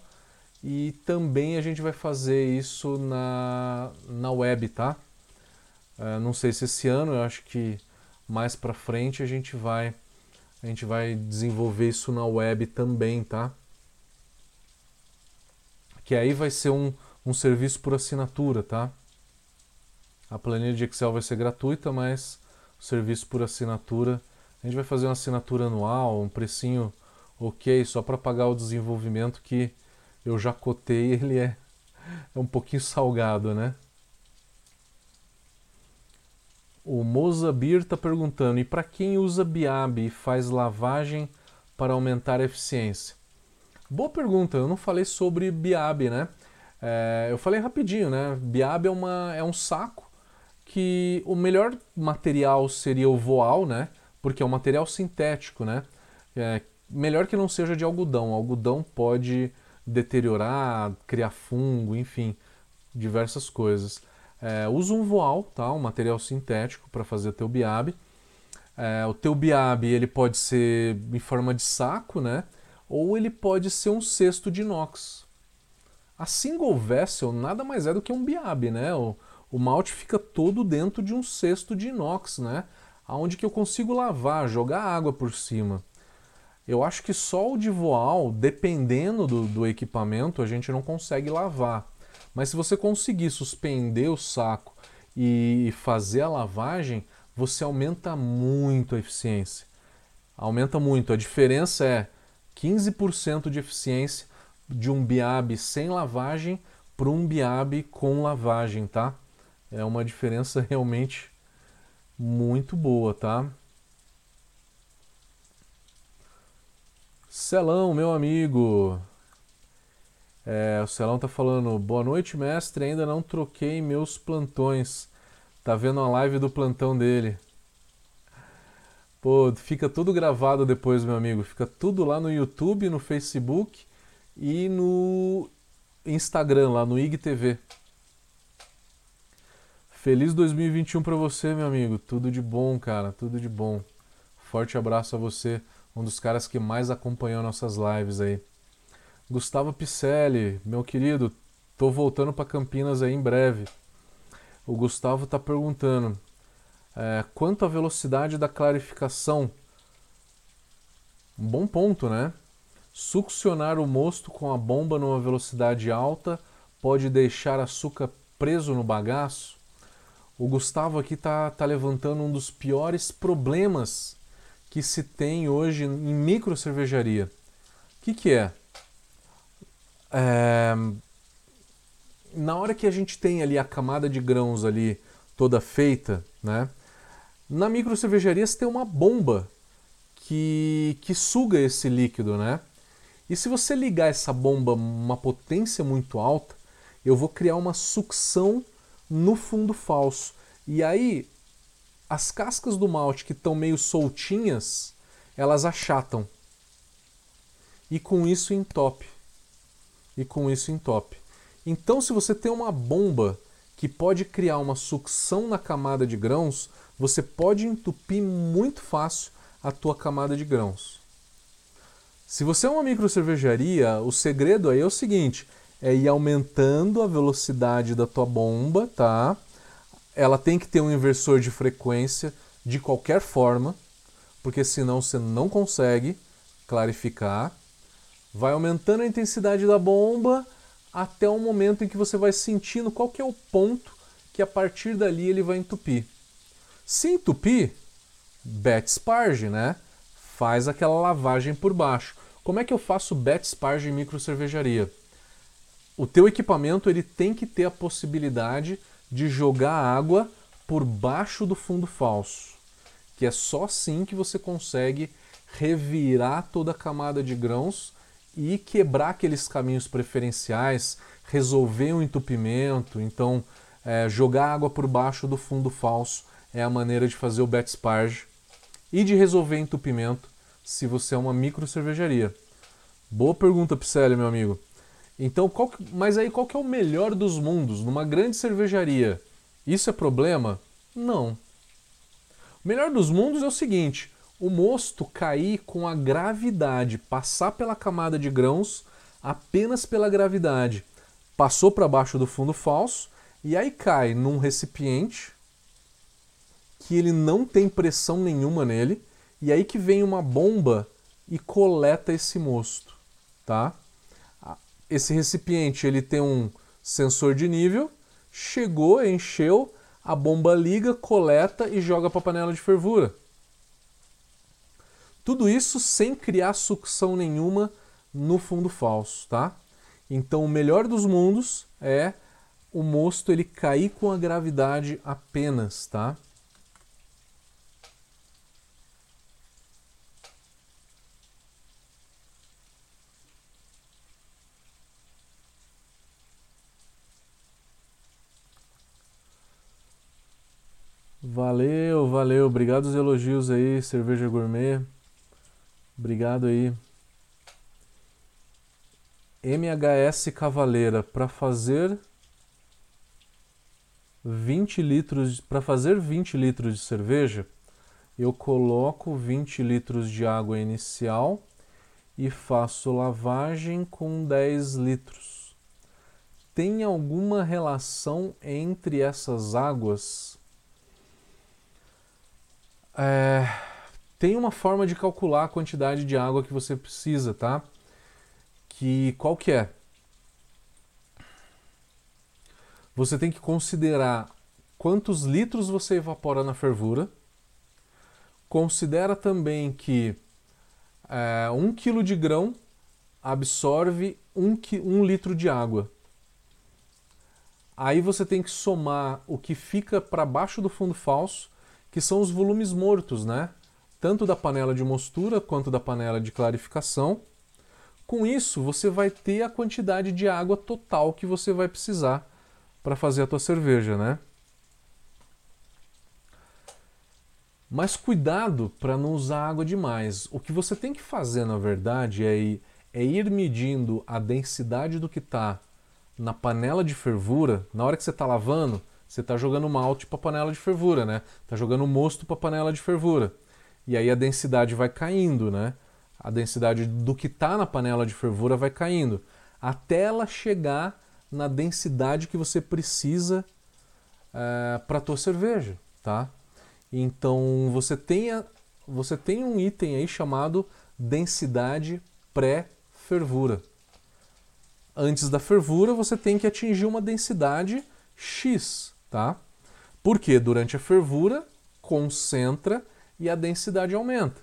e também a gente vai fazer isso na, na web, tá? É, não sei se esse ano, eu acho que mais para frente a gente vai a gente vai desenvolver isso na web também, tá? Que aí vai ser um, um serviço por assinatura, tá? A planilha de Excel vai ser gratuita, mas o serviço por assinatura, a gente vai fazer uma assinatura anual, um precinho ok, só para pagar o desenvolvimento que eu já cotei, ele é, é um pouquinho salgado, né? O Mozabir está perguntando: e para quem usa Biab e faz lavagem para aumentar a eficiência? Boa pergunta, eu não falei sobre Biab, né? É, eu falei rapidinho, né? Biab é, uma, é um saco que o melhor material seria o voal, né? Porque é um material sintético, né? É, melhor que não seja de algodão. O algodão pode deteriorar, criar fungo, enfim, diversas coisas. É, usa um voal, tá? um material sintético para fazer teu biabe. É, o teu biabe ele pode ser em forma de saco, né? Ou ele pode ser um cesto de inox. A single vessel nada mais é do que um biabe, né? O, o malte fica todo dentro de um cesto de inox, né? Aonde que eu consigo lavar, jogar água por cima. Eu acho que só o de voal, dependendo do, do equipamento, a gente não consegue lavar. Mas se você conseguir suspender o saco e fazer a lavagem, você aumenta muito a eficiência. Aumenta muito. A diferença é 15% de eficiência de um biab sem lavagem para um biab com lavagem, tá? É uma diferença realmente muito boa, tá? Celão, meu amigo. É, o Celão tá falando, boa noite, mestre. Ainda não troquei meus plantões. Tá vendo a live do plantão dele. Pô, fica tudo gravado depois, meu amigo. Fica tudo lá no YouTube, no Facebook e no Instagram, lá no IGTV. Feliz 2021 para você, meu amigo. Tudo de bom, cara. Tudo de bom. Forte abraço a você, um dos caras que mais acompanhou nossas lives aí. Gustavo Picelli, meu querido, tô voltando para Campinas aí em breve. O Gustavo está perguntando é, quanto à velocidade da clarificação. Um bom ponto, né? Succionar o mosto com a bomba numa velocidade alta pode deixar açúcar preso no bagaço. O Gustavo aqui está tá levantando um dos piores problemas que se tem hoje em micro cervejaria. O que, que é? É, na hora que a gente tem ali a camada de grãos ali toda feita, né? Na micro cervejaria você tem uma bomba que, que suga esse líquido, né? E se você ligar essa bomba uma potência muito alta, eu vou criar uma sucção no fundo falso. E aí as cascas do malte que estão meio soltinhas, elas achatam. E com isso entope e com isso entope. Então, se você tem uma bomba que pode criar uma sucção na camada de grãos, você pode entupir muito fácil a tua camada de grãos. Se você é uma micro cervejaria, o segredo aí é o seguinte: é ir aumentando a velocidade da tua bomba, tá? Ela tem que ter um inversor de frequência de qualquer forma, porque senão você não consegue clarificar vai aumentando a intensidade da bomba até o momento em que você vai sentindo qual que é o ponto que a partir dali ele vai entupir. Se entupir, bet sparge, né? Faz aquela lavagem por baixo. Como é que eu faço bet sparge em micro cervejaria? O teu equipamento ele tem que ter a possibilidade de jogar água por baixo do fundo falso, que é só assim que você consegue revirar toda a camada de grãos e quebrar aqueles caminhos preferenciais, resolver um entupimento, então é, jogar água por baixo do fundo falso é a maneira de fazer o bet sparge e de resolver entupimento se você é uma micro cervejaria? Boa pergunta, Picelli, meu amigo. Então, qual que, mas aí qual que é o melhor dos mundos numa grande cervejaria? Isso é problema? Não. O melhor dos mundos é o seguinte: o mosto cair com a gravidade, passar pela camada de grãos apenas pela gravidade. Passou para baixo do fundo falso e aí cai num recipiente que ele não tem pressão nenhuma nele, e aí que vem uma bomba e coleta esse mosto, tá? esse recipiente ele tem um sensor de nível, chegou, encheu, a bomba liga, coleta e joga para a panela de fervura. Tudo isso sem criar sucção nenhuma no fundo falso, tá? Então o melhor dos mundos é o mosto ele cair com a gravidade apenas, tá? Valeu, valeu. Obrigado os elogios aí, cerveja gourmet. Obrigado aí. MHS Cavaleira para fazer 20 litros para fazer 20 litros de cerveja, eu coloco 20 litros de água inicial e faço lavagem com 10 litros. Tem alguma relação entre essas águas? É, tem uma forma de calcular a quantidade de água que você precisa, tá? Que qual que é? Você tem que considerar quantos litros você evapora na fervura. Considera também que é, um quilo de grão absorve um, um litro de água. Aí você tem que somar o que fica para baixo do fundo falso que são os volumes mortos, né? Tanto da panela de mostura quanto da panela de clarificação. Com isso, você vai ter a quantidade de água total que você vai precisar para fazer a tua cerveja, né? Mas cuidado para não usar água demais. O que você tem que fazer, na verdade, é ir, é ir medindo a densidade do que está na panela de fervura. Na hora que você está lavando, você está jogando malte para panela de fervura, né? Está jogando mosto para panela de fervura. E aí a densidade vai caindo, né? A densidade do que está na panela de fervura vai caindo, até ela chegar na densidade que você precisa é, eh, para a tua cerveja, tá? Então você tem, a, você tem um item aí chamado densidade pré-fervura. Antes da fervura você tem que atingir uma densidade X tá? Porque durante a fervura concentra e a densidade aumenta,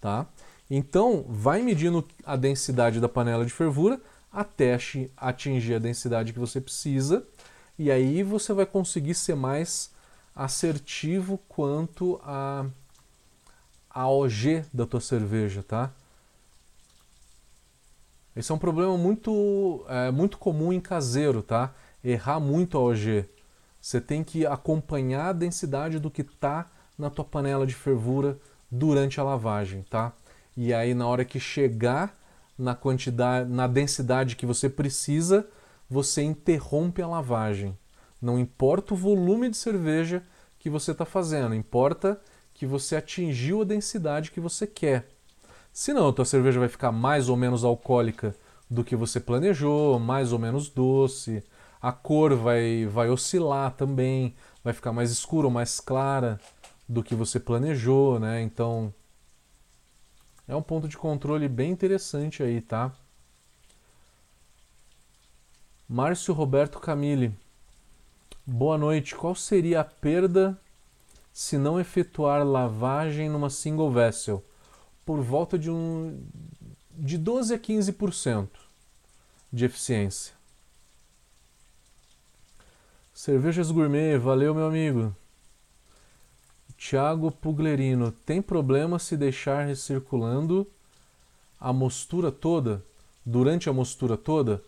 tá? Então, vai medindo a densidade da panela de fervura até atingir a densidade que você precisa, e aí você vai conseguir ser mais assertivo quanto a, a OG da tua cerveja, tá? Esse é um problema muito, é, muito comum em caseiro, tá? Errar muito a OG. Você tem que acompanhar a densidade do que está na tua panela de fervura durante a lavagem, tá? E aí na hora que chegar na quantidade, na densidade que você precisa, você interrompe a lavagem. Não importa o volume de cerveja que você está fazendo, importa que você atingiu a densidade que você quer. Senão a tua cerveja vai ficar mais ou menos alcoólica do que você planejou, mais ou menos doce, a cor vai, vai oscilar também, vai ficar mais escura ou mais clara do que você planejou, né? Então é um ponto de controle bem interessante aí, tá? Márcio Roberto Camille. Boa noite. Qual seria a perda se não efetuar lavagem numa single vessel? Por volta de um de 12 a 15% de eficiência. Cervejas Gourmet, valeu meu amigo. Tiago Puglerino, tem problema se deixar recirculando a mostura toda? Durante a mostura toda?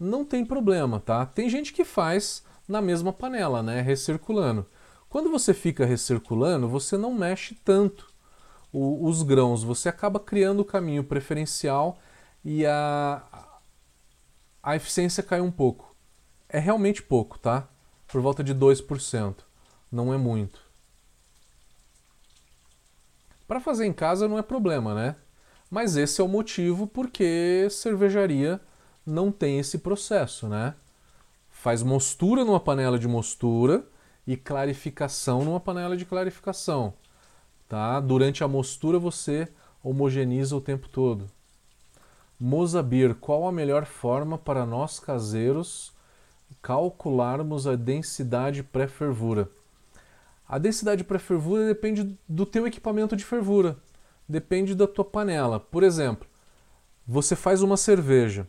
Não tem problema, tá? Tem gente que faz na mesma panela, né? Recirculando. Quando você fica recirculando, você não mexe tanto, o, os grãos, você acaba criando o caminho preferencial e a, a eficiência cai um pouco. É realmente pouco, tá? Por volta de 2%. Não é muito. Para fazer em casa não é problema, né? Mas esse é o motivo porque cervejaria não tem esse processo, né? Faz mostura numa panela de mostura e clarificação numa panela de clarificação, tá? Durante a mostura você homogeniza o tempo todo. Mozabir, qual a melhor forma para nós caseiros calcularmos a densidade pré-fervura? A densidade pré-fervura depende do teu equipamento de fervura, depende da tua panela. Por exemplo, você faz uma cerveja,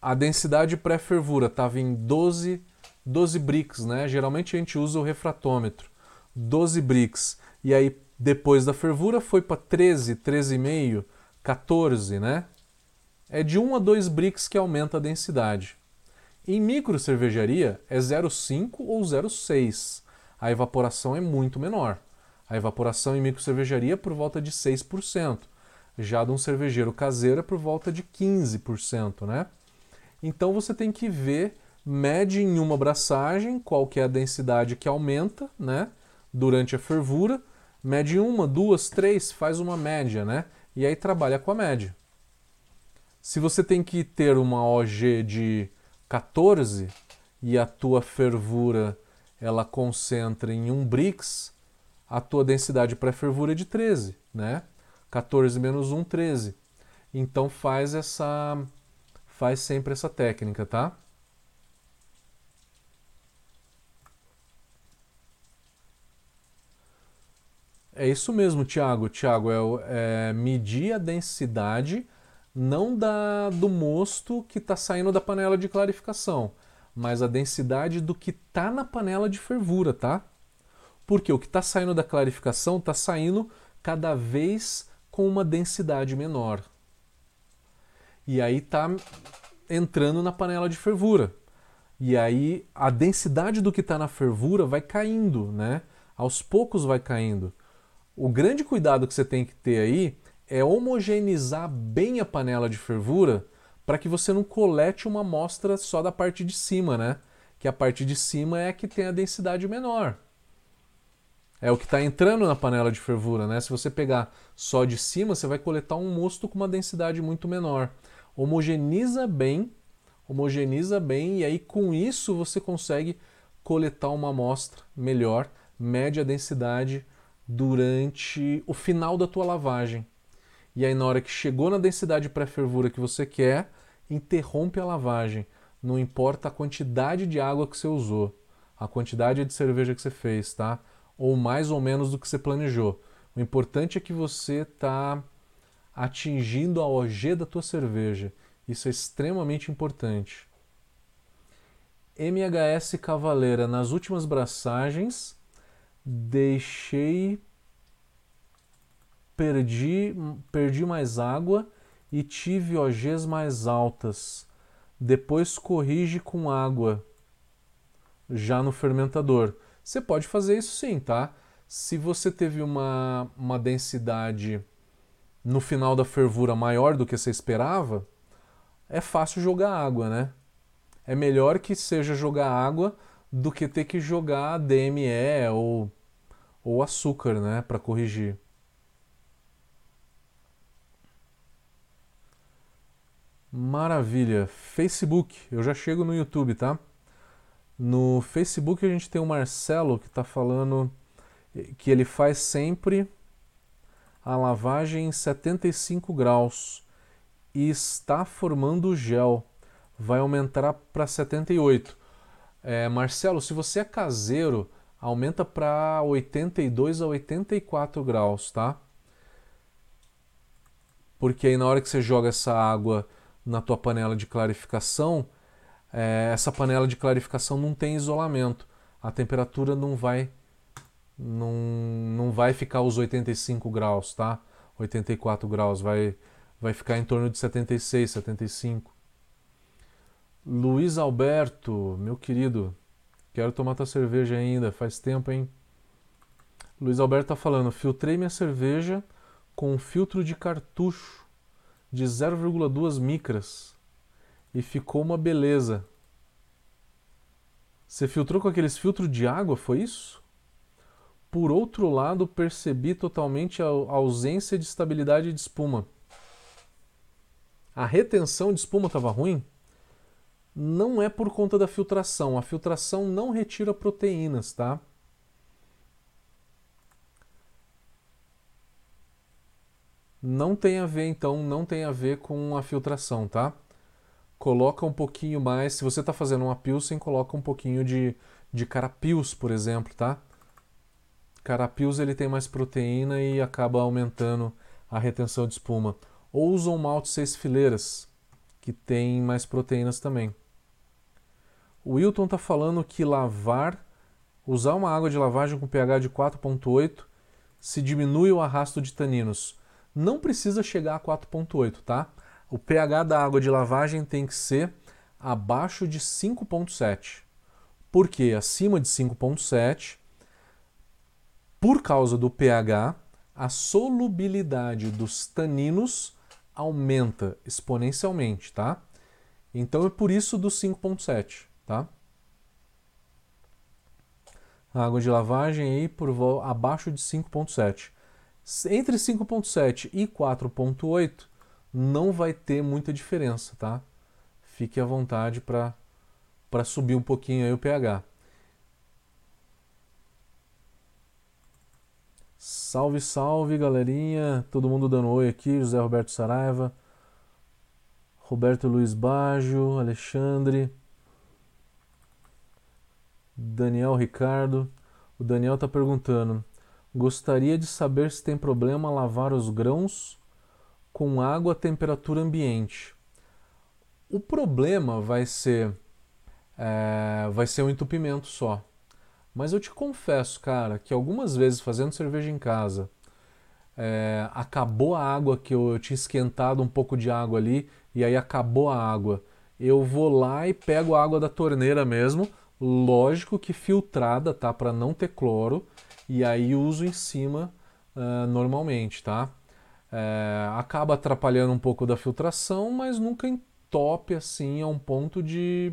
a densidade pré-fervura estava em 12, 12 bricks, né? Geralmente a gente usa o refratômetro, 12 bricks. E aí depois da fervura foi para 13, 13,5, 14, né? é de 1 a 2 bricks que aumenta a densidade. Em micro cervejaria é 0,5 ou 0,6. A evaporação é muito menor. A evaporação em micro cervejaria é por volta de 6%. Já de um cervejeiro caseiro é por volta de 15%, né? Então você tem que ver, mede em uma abraçagem qual que é a densidade que aumenta, né? Durante a fervura, mede uma, duas, três, faz uma média, né? E aí trabalha com a média. Se você tem que ter uma OG de 14 e a tua fervura ela concentra em 1 brix, a tua densidade pré-fervura é de 13, né? 14 menos 1, 13. Então faz essa faz sempre essa técnica, tá? É isso mesmo, Tiago. Tiago, é, é medir a densidade não da, do mosto que está saindo da panela de clarificação, mas a densidade do que está na panela de fervura, tá? Porque o que está saindo da clarificação está saindo cada vez com uma densidade menor. E aí está entrando na panela de fervura. E aí a densidade do que está na fervura vai caindo, né? Aos poucos vai caindo. O grande cuidado que você tem que ter aí é homogeneizar bem a panela de fervura para que você não colete uma amostra só da parte de cima, né? Que a parte de cima é a que tem a densidade menor. É o que está entrando na panela de fervura, né? Se você pegar só de cima, você vai coletar um mosto com uma densidade muito menor. Homogeniza bem, homogeniza bem, e aí com isso você consegue coletar uma amostra melhor, mede a densidade durante o final da tua lavagem. E aí, na hora que chegou na densidade pré-fervura que você quer, interrompe a lavagem. Não importa a quantidade de água que você usou, a quantidade de cerveja que você fez, tá? Ou mais ou menos do que você planejou. O importante é que você está atingindo a OG da tua cerveja. Isso é extremamente importante. MHS Cavaleira, nas últimas braçagens, deixei perdi, perdi mais água e tive OGs mais altas. Depois corrige com água, já no fermentador. Você pode fazer isso sim, tá? Se você teve uma, uma densidade no final da fervura maior do que você esperava, é fácil jogar água, né? É melhor que seja jogar água do que ter que jogar DME ou, ou açúcar, né, para corrigir. Maravilha. Facebook, eu já chego no YouTube, tá? No Facebook a gente tem o Marcelo que está falando que ele faz sempre a lavagem em 75 graus e está formando gel. Vai aumentar para 78. É, Marcelo, se você é caseiro, aumenta para 82 a 84 graus, tá? Porque aí na hora que você joga essa água na tua panela de clarificação, é, essa panela de clarificação não tem isolamento. A temperatura não vai não, não vai ficar os 85 graus, tá? 84 graus, vai, vai ficar em torno de 76, 75. Luiz Alberto, meu querido, quero tomar tua cerveja ainda, faz tempo, hein? Luiz Alberto tá falando, filtrei minha cerveja com filtro de cartucho de 0,2 micras e ficou uma beleza. Você filtrou com aqueles filtros de água, foi isso? Por outro lado, percebi totalmente a ausência de estabilidade de espuma. A retenção de espuma estava ruim? Não é por conta da filtração. A filtração não retira proteínas, tá? Não tem a ver, então, não tem a ver com a filtração, tá? Coloca um pouquinho mais. Se você está fazendo uma Pilsen, coloca um pouquinho de, de Carapils, por exemplo, tá? Carapios ele tem mais proteína e acaba aumentando a retenção de espuma. Ou usam malte seis fileiras, que tem mais proteínas também. O Wilton está falando que lavar, usar uma água de lavagem com pH de 4.8 se diminui o arrasto de taninos. Não precisa chegar a 4.8, tá? O pH da água de lavagem tem que ser abaixo de 5.7. Porque acima de 5.7 por causa do pH, a solubilidade dos taninos aumenta exponencialmente, tá? Então é por isso do 5.7, tá? A água de lavagem aí por abaixo de 5.7. Entre 5.7 e 4.8 não vai ter muita diferença, tá? Fique à vontade para subir um pouquinho aí o pH. Salve, salve, galerinha! Todo mundo dando oi aqui, José Roberto Saraiva, Roberto Luiz Baggio, Alexandre, Daniel Ricardo. O Daniel está perguntando: gostaria de saber se tem problema lavar os grãos com água a temperatura ambiente. O problema vai ser é, vai ser um entupimento só. Mas eu te confesso, cara, que algumas vezes fazendo cerveja em casa, é, acabou a água que eu, eu tinha esquentado um pouco de água ali e aí acabou a água. Eu vou lá e pego a água da torneira mesmo, lógico que filtrada, tá? Para não ter cloro, e aí uso em cima uh, normalmente, tá? É, acaba atrapalhando um pouco da filtração, mas nunca entope assim a um ponto de,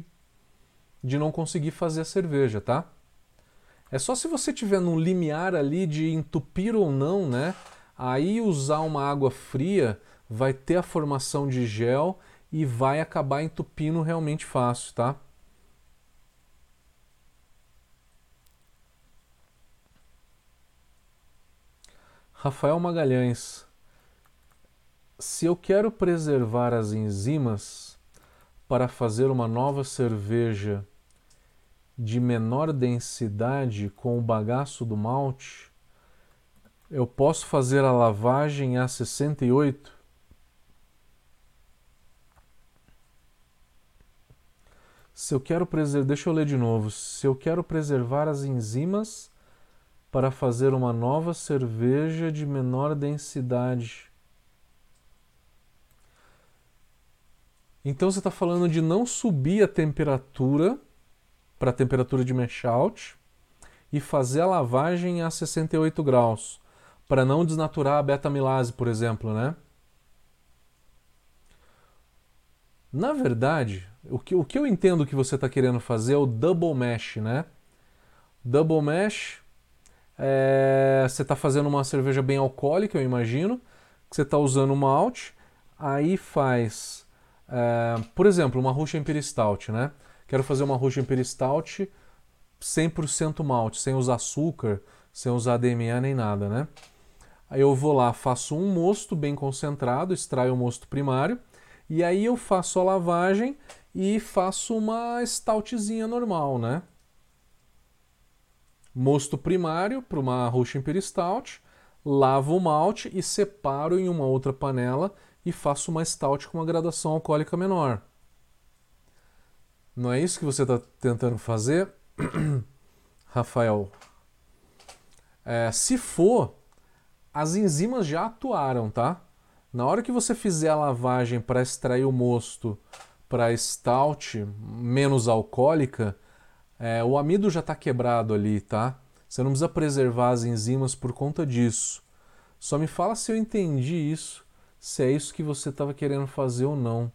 de não conseguir fazer a cerveja, tá? É só se você tiver num limiar ali de entupir ou não, né? Aí usar uma água fria vai ter a formação de gel e vai acabar entupindo realmente fácil, tá? Rafael Magalhães. Se eu quero preservar as enzimas para fazer uma nova cerveja de menor densidade com o bagaço do malte, eu posso fazer a lavagem a 68? Se eu quero preservar, deixa eu ler de novo. Se eu quero preservar as enzimas para fazer uma nova cerveja de menor densidade. Então você está falando de não subir a temperatura para a temperatura de mash out e fazer a lavagem a 68 graus, para não desnaturar a beta-amilase, por exemplo, né? Na verdade, o que, o que eu entendo que você está querendo fazer é o double mash, né? Double mash, é, você está fazendo uma cerveja bem alcoólica, eu imagino, que você está usando malte, aí faz, é, por exemplo, uma Russian Imperial Stout, né? Quero fazer uma Russian Imperial Stout 100% malte, sem usar açúcar, sem usar DMA nem nada, né? Aí eu vou lá, faço um mosto bem concentrado, extraio o mosto primário, e aí eu faço a lavagem e faço uma stoutzinha normal, né? Mosto primário para uma Russian Imperial lavo o malte e separo em uma outra panela e faço uma stout com uma graduação alcoólica menor. Não é isso que você está tentando fazer, Rafael? É, se for, as enzimas já atuaram, tá? Na hora que você fizer a lavagem para extrair o mosto para stout menos alcoólica, é, o amido já está quebrado ali, tá? Você não precisa preservar as enzimas por conta disso. Só me fala se eu entendi isso, se é isso que você estava querendo fazer ou não.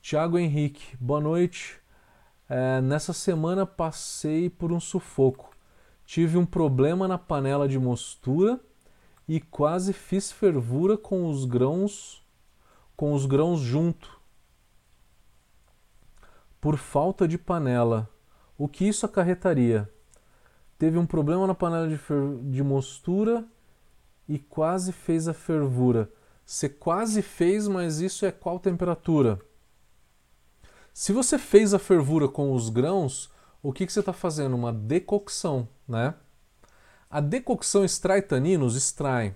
Tiago Henrique, boa noite. É, nessa semana passei por um sufoco. Tive um problema na panela de mostura e quase fiz fervura com os grãos com os grãos junto. Por falta de panela. O que isso acarretaria? Teve um problema na panela de, de mostura e quase fez a fervura. Você quase fez, mas isso é qual temperatura? Se você fez a fervura com os grãos, o que, que você está fazendo? Uma decocção, né? A decocção extrai taninos? Extrai.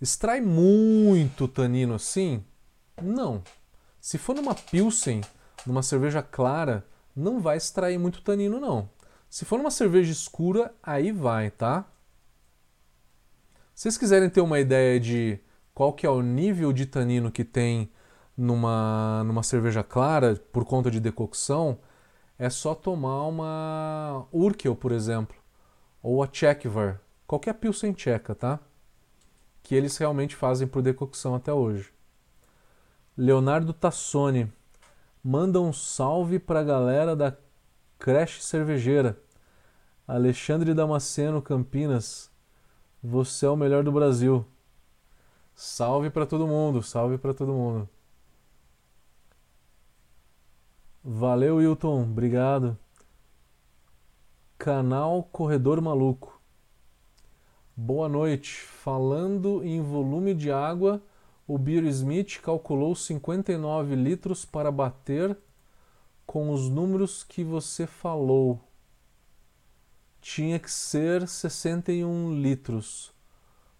Extrai muito tanino assim? Não. Se for numa Pilsen, numa cerveja clara, não vai extrair muito tanino, não. Se for numa cerveja escura, aí vai, tá? Se vocês quiserem ter uma ideia de qual que é o nível de tanino que tem numa, numa cerveja clara por conta de decocção, é só tomar uma Urkel, por exemplo, ou a Czechvar, qualquer Pilsen tcheca, tá? Que eles realmente fazem por decocção até hoje. Leonardo Tassoni manda um salve para a galera da Creche Cervejeira. Alexandre Damasceno, Campinas. Você é o melhor do Brasil. Salve para todo mundo, salve para todo mundo. Valeu, Wilton, obrigado. Canal Corredor Maluco. Boa noite. Falando em volume de água, o Beer Smith calculou 59 litros para bater com os números que você falou tinha que ser 61 litros.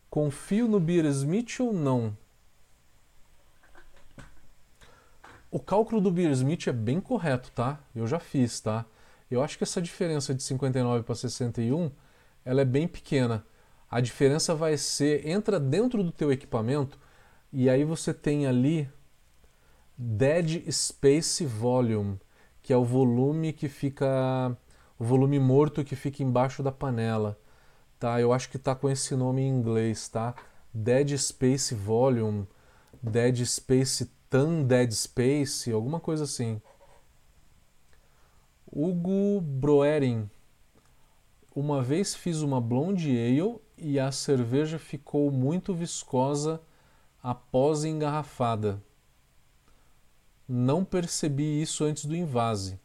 Confio no Beer Smith ou não? O cálculo do Beer Smith é bem correto, tá? Eu já fiz, tá? Eu acho que essa diferença de 59 para 61, ela é bem pequena. A diferença vai ser entra dentro do teu equipamento e aí você tem ali Dead Space Volume, que é o volume que fica o volume morto que fica embaixo da panela, tá? Eu acho que tá com esse nome em inglês, tá? Dead Space Volume, Dead Space Tan Dead Space, alguma coisa assim. Hugo Broering. Uma vez fiz uma blonde ale e a cerveja ficou muito viscosa após engarrafada. Não percebi isso antes do invase.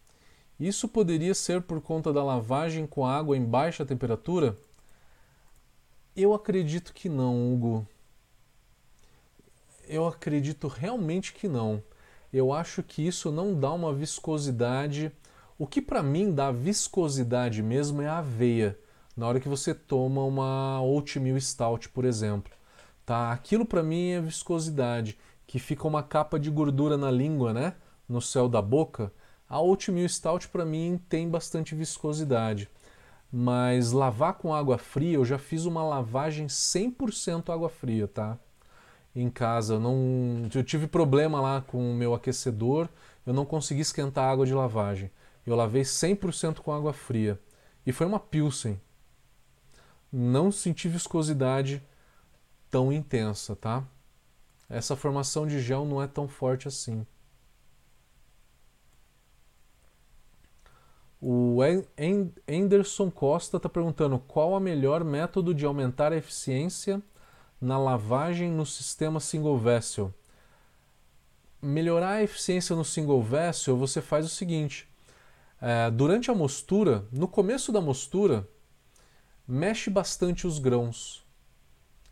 Isso poderia ser por conta da lavagem com água em baixa temperatura? Eu acredito que não, Hugo. Eu acredito realmente que não. Eu acho que isso não dá uma viscosidade. O que para mim dá viscosidade mesmo é a aveia. Na hora que você toma uma oatmeal stout, por exemplo, tá? Aquilo para mim é viscosidade, que fica uma capa de gordura na língua, né? No céu da boca a Oatmeal Stout para mim tem bastante viscosidade, mas lavar com água fria, eu já fiz uma lavagem 100% água fria, tá? Em casa, não, eu tive problema lá com o meu aquecedor, eu não consegui esquentar a água de lavagem. Eu lavei 100% com água fria e foi uma Pilsen. Não senti viscosidade tão intensa, tá? Essa formação de gel não é tão forte assim. O Anderson Costa está perguntando qual a melhor método de aumentar a eficiência na lavagem no sistema single vessel. Melhorar a eficiência no single vessel, você faz o seguinte: é, durante a mostura, no começo da mostura, mexe bastante os grãos.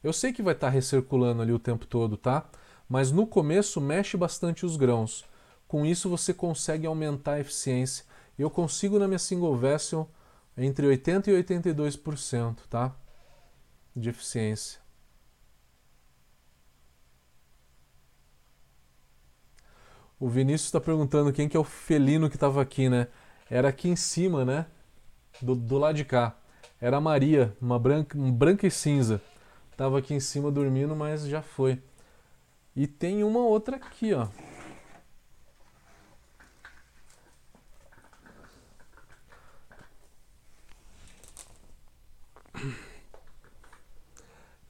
Eu sei que vai estar tá recirculando ali o tempo todo, tá? Mas no começo mexe bastante os grãos. Com isso você consegue aumentar a eficiência eu consigo na minha single vessel entre 80% e 82%, tá? De eficiência. O Vinícius está perguntando quem que é o felino que estava aqui, né? Era aqui em cima, né? Do, do lado de cá. Era a Maria, uma branca, um branca e cinza. Tava aqui em cima dormindo, mas já foi. E tem uma outra aqui, ó.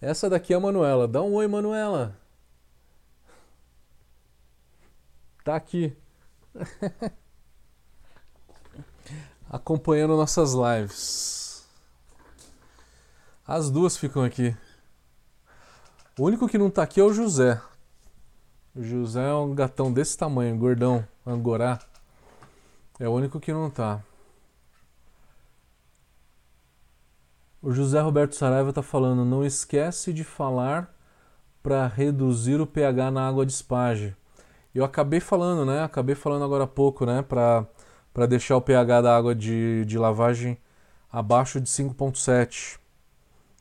Essa daqui é a Manuela. Dá um oi, Manuela. Tá aqui. Acompanhando nossas lives. As duas ficam aqui. O único que não tá aqui é o José. O José é um gatão desse tamanho, gordão, angorá. É o único que não tá. O José Roberto Saraiva está falando: não esquece de falar para reduzir o pH na água de espage. Eu acabei falando, né? Acabei falando agora há pouco, né? Para deixar o pH da água de, de lavagem abaixo de 5,7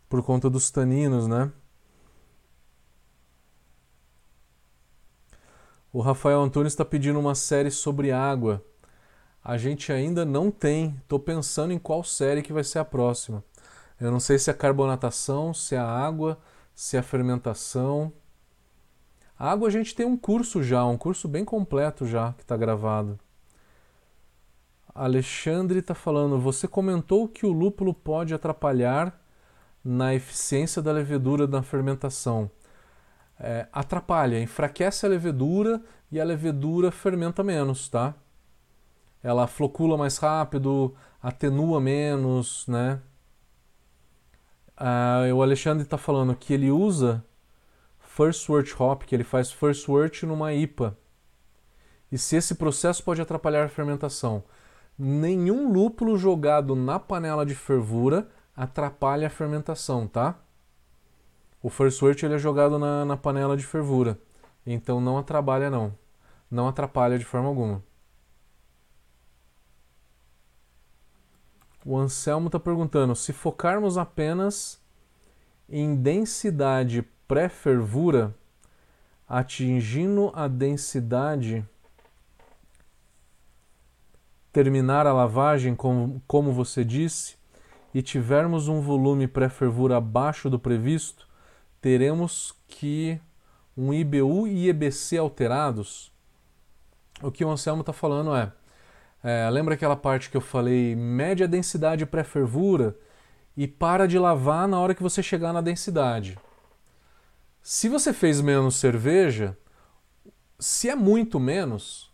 por conta dos taninos, né? O Rafael Antunes está pedindo uma série sobre água. A gente ainda não tem. Estou pensando em qual série que vai ser a próxima. Eu não sei se é a carbonatação, se é a água, se é a fermentação. A água a gente tem um curso já, um curso bem completo já que está gravado. Alexandre está falando, você comentou que o lúpulo pode atrapalhar na eficiência da levedura na fermentação. É, atrapalha, enfraquece a levedura e a levedura fermenta menos, tá? Ela flocula mais rápido, atenua menos, né? Uh, o Alexandre está falando que ele usa First Wort Hop, que ele faz First Wort numa IPA. E se esse processo pode atrapalhar a fermentação? Nenhum lúpulo jogado na panela de fervura atrapalha a fermentação, tá? O First ele é jogado na, na panela de fervura, então não atrapalha não. Não atrapalha de forma alguma. O Anselmo está perguntando: se focarmos apenas em densidade pré-fervura, atingindo a densidade, terminar a lavagem, como, como você disse, e tivermos um volume pré-fervura abaixo do previsto, teremos que um IBU e EBC alterados. O que o Anselmo está falando é é, lembra aquela parte que eu falei média densidade pré-fervura e para de lavar na hora que você chegar na densidade. Se você fez menos cerveja, se é muito menos,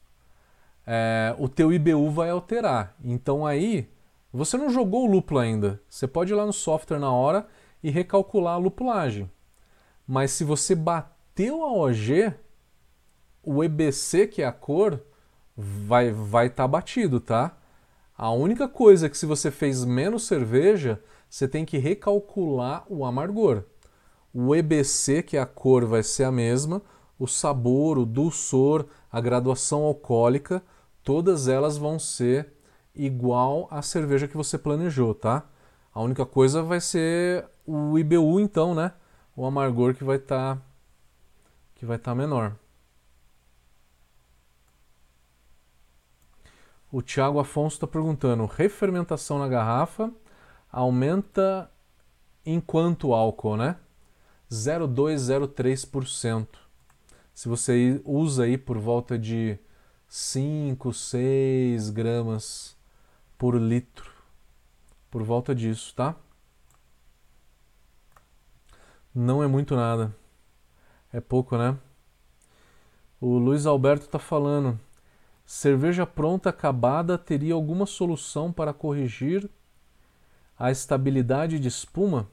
é, o teu IBU vai alterar. Então aí você não jogou o lúpulo ainda. Você pode ir lá no software na hora e recalcular a lupulagem. Mas se você bateu a OG, o EBC, que é a cor, vai vai estar tá batido, tá? A única coisa é que se você fez menos cerveja, você tem que recalcular o amargor. O EBC, que é a cor, vai ser a mesma, o sabor, o dulçor, a graduação alcoólica, todas elas vão ser igual à cerveja que você planejou, tá? A única coisa vai ser o IBU então, né? O amargor que vai estar tá, que vai estar tá menor. O Tiago Afonso está perguntando: refermentação na garrafa aumenta em quanto álcool, né? 0,203%. Se você usa aí por volta de 5, 6 gramas por litro, por volta disso, tá? Não é muito nada. É pouco, né? O Luiz Alberto está falando. Cerveja pronta acabada teria alguma solução para corrigir a estabilidade de espuma?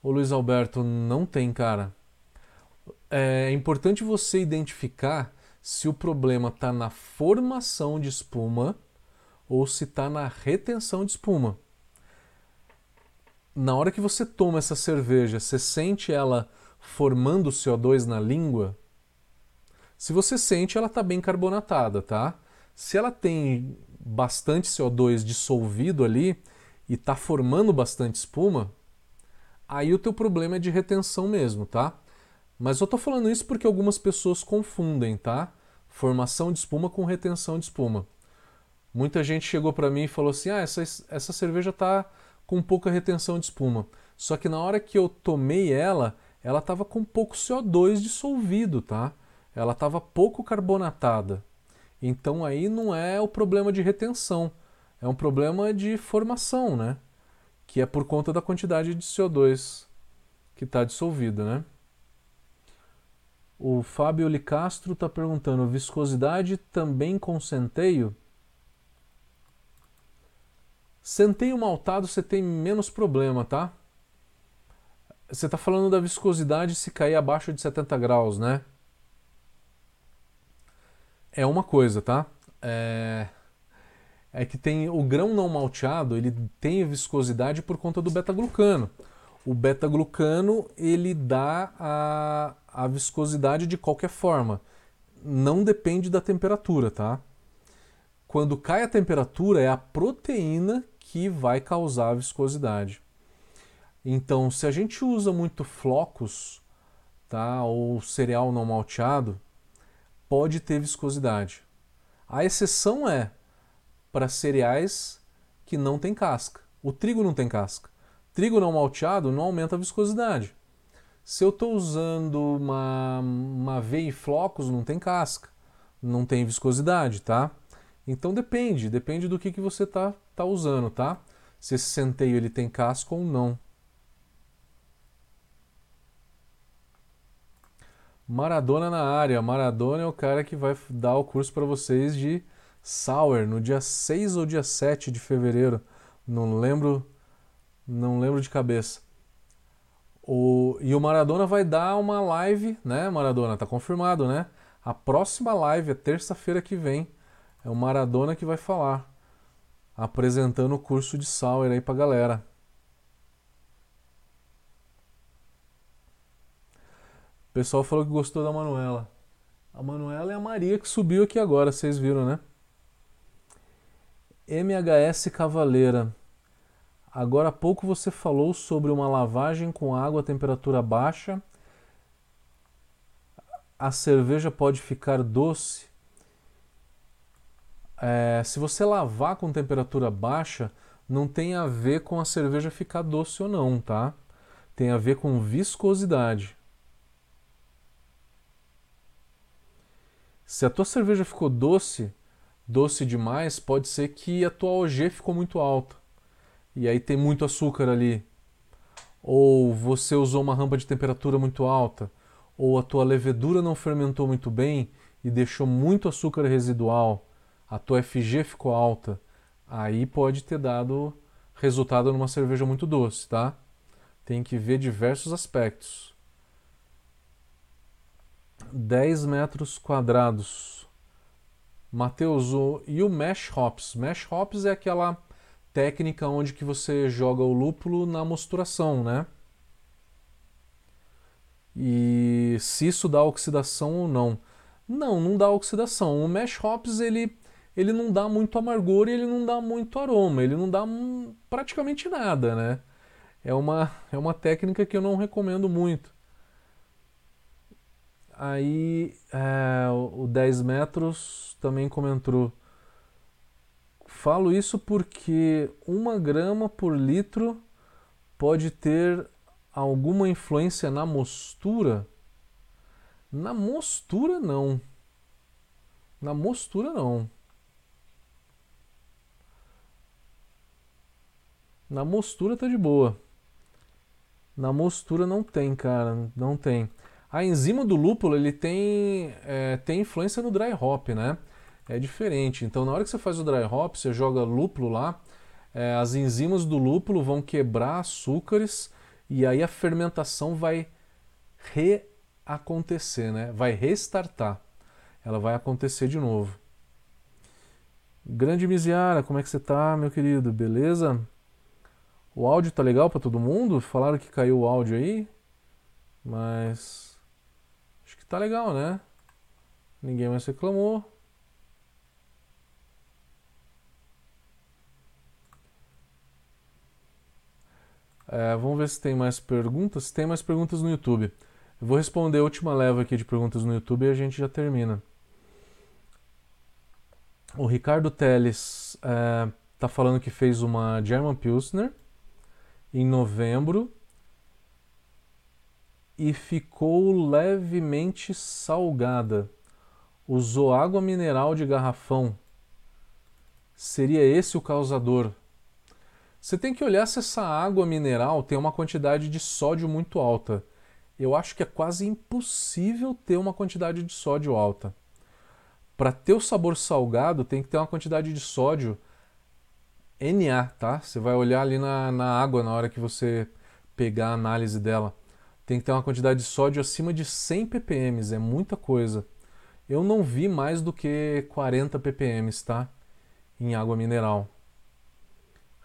Ô Luiz Alberto, não tem, cara. É importante você identificar se o problema está na formação de espuma ou se está na retenção de espuma. Na hora que você toma essa cerveja, você sente ela formando CO2 na língua? Se você sente, ela está bem carbonatada, tá? Se ela tem bastante CO2 dissolvido ali e está formando bastante espuma, aí o teu problema é de retenção mesmo, tá? Mas eu estou falando isso porque algumas pessoas confundem, tá? Formação de espuma com retenção de espuma. Muita gente chegou para mim e falou assim: ah, essa, essa cerveja está com pouca retenção de espuma. Só que na hora que eu tomei ela, ela estava com pouco CO2 dissolvido, tá? ela estava pouco carbonatada. Então aí não é o problema de retenção, é um problema de formação, né? Que é por conta da quantidade de CO2 que está dissolvida, né? O Fábio Licastro está perguntando: viscosidade também com centeio? Centeio maltado você tem menos problema, tá? Você está falando da viscosidade se cair abaixo de 70 graus, né? É uma coisa, tá? É, é que tem o grão não malteado, ele tem viscosidade por conta do beta-glucano. O beta-glucano ele dá a, a viscosidade de qualquer forma. Não depende da temperatura, tá? Quando cai a temperatura, é a proteína que vai causar viscosidade. Então, se a gente usa muito flocos, tá, ou cereal não malteado, pode ter viscosidade. A exceção é para cereais que não tem casca. O trigo não tem casca. Trigo não malteado não aumenta a viscosidade. Se eu estou usando uma, uma aveia em flocos, não tem casca, não tem viscosidade, tá? Então depende, depende do que, que você está tá usando, tá? Se esse centeio ele tem casca ou não. Maradona na área. Maradona é o cara que vai dar o curso para vocês de Sour no dia 6 ou dia 7 de fevereiro. Não lembro, não lembro de cabeça. O, e o Maradona vai dar uma live, né, Maradona? Tá confirmado, né? A próxima live é terça-feira que vem. É o Maradona que vai falar, apresentando o curso de Sour aí pra galera. O pessoal falou que gostou da Manuela. A Manuela é a Maria que subiu aqui agora, vocês viram, né? MHS Cavaleira. Agora há pouco você falou sobre uma lavagem com água a temperatura baixa. A cerveja pode ficar doce. É, se você lavar com temperatura baixa, não tem a ver com a cerveja ficar doce ou não, tá? Tem a ver com viscosidade. Se a tua cerveja ficou doce, doce demais, pode ser que a tua OG ficou muito alta. E aí tem muito açúcar ali. Ou você usou uma rampa de temperatura muito alta, ou a tua levedura não fermentou muito bem e deixou muito açúcar residual, a tua FG ficou alta. Aí pode ter dado resultado numa cerveja muito doce, tá? Tem que ver diversos aspectos. 10 metros quadrados. Matheus, e o Mesh Hops? Mesh Hops é aquela técnica onde que você joga o lúpulo na mosturação, né? E se isso dá oxidação ou não. Não, não dá oxidação. O Mesh Hops ele, ele não dá muito amargor e ele não dá muito aroma, ele não dá praticamente nada, né? É uma, é uma técnica que eu não recomendo muito. Aí é, o 10 metros também comentou. Falo isso porque uma grama por litro pode ter alguma influência na mostura? Na mostura não. Na mostura não. Na mostura tá de boa. Na mostura não tem, cara, não tem. A enzima do lúpulo ele tem, é, tem influência no dry hop, né? É diferente. Então, na hora que você faz o dry hop, você joga lúpulo lá, é, as enzimas do lúpulo vão quebrar açúcares e aí a fermentação vai reacontecer, né? Vai restartar. Ela vai acontecer de novo. Grande Miziara, como é que você tá, meu querido? Beleza? O áudio tá legal para todo mundo? Falaram que caiu o áudio aí, mas Tá legal, né? Ninguém mais reclamou. É, vamos ver se tem mais perguntas. Tem mais perguntas no YouTube. Eu vou responder a última leva aqui de perguntas no YouTube e a gente já termina. O Ricardo Teles é, tá falando que fez uma German Pilsner em novembro e ficou levemente salgada. Usou água mineral de garrafão. Seria esse o causador? Você tem que olhar se essa água mineral tem uma quantidade de sódio muito alta. Eu acho que é quase impossível ter uma quantidade de sódio alta. Para ter o sabor salgado, tem que ter uma quantidade de sódio Na, tá? Você vai olhar ali na, na água na hora que você pegar a análise dela. Tem que ter uma quantidade de sódio acima de 100 ppm, é muita coisa. Eu não vi mais do que 40 ppm, tá? Em água mineral.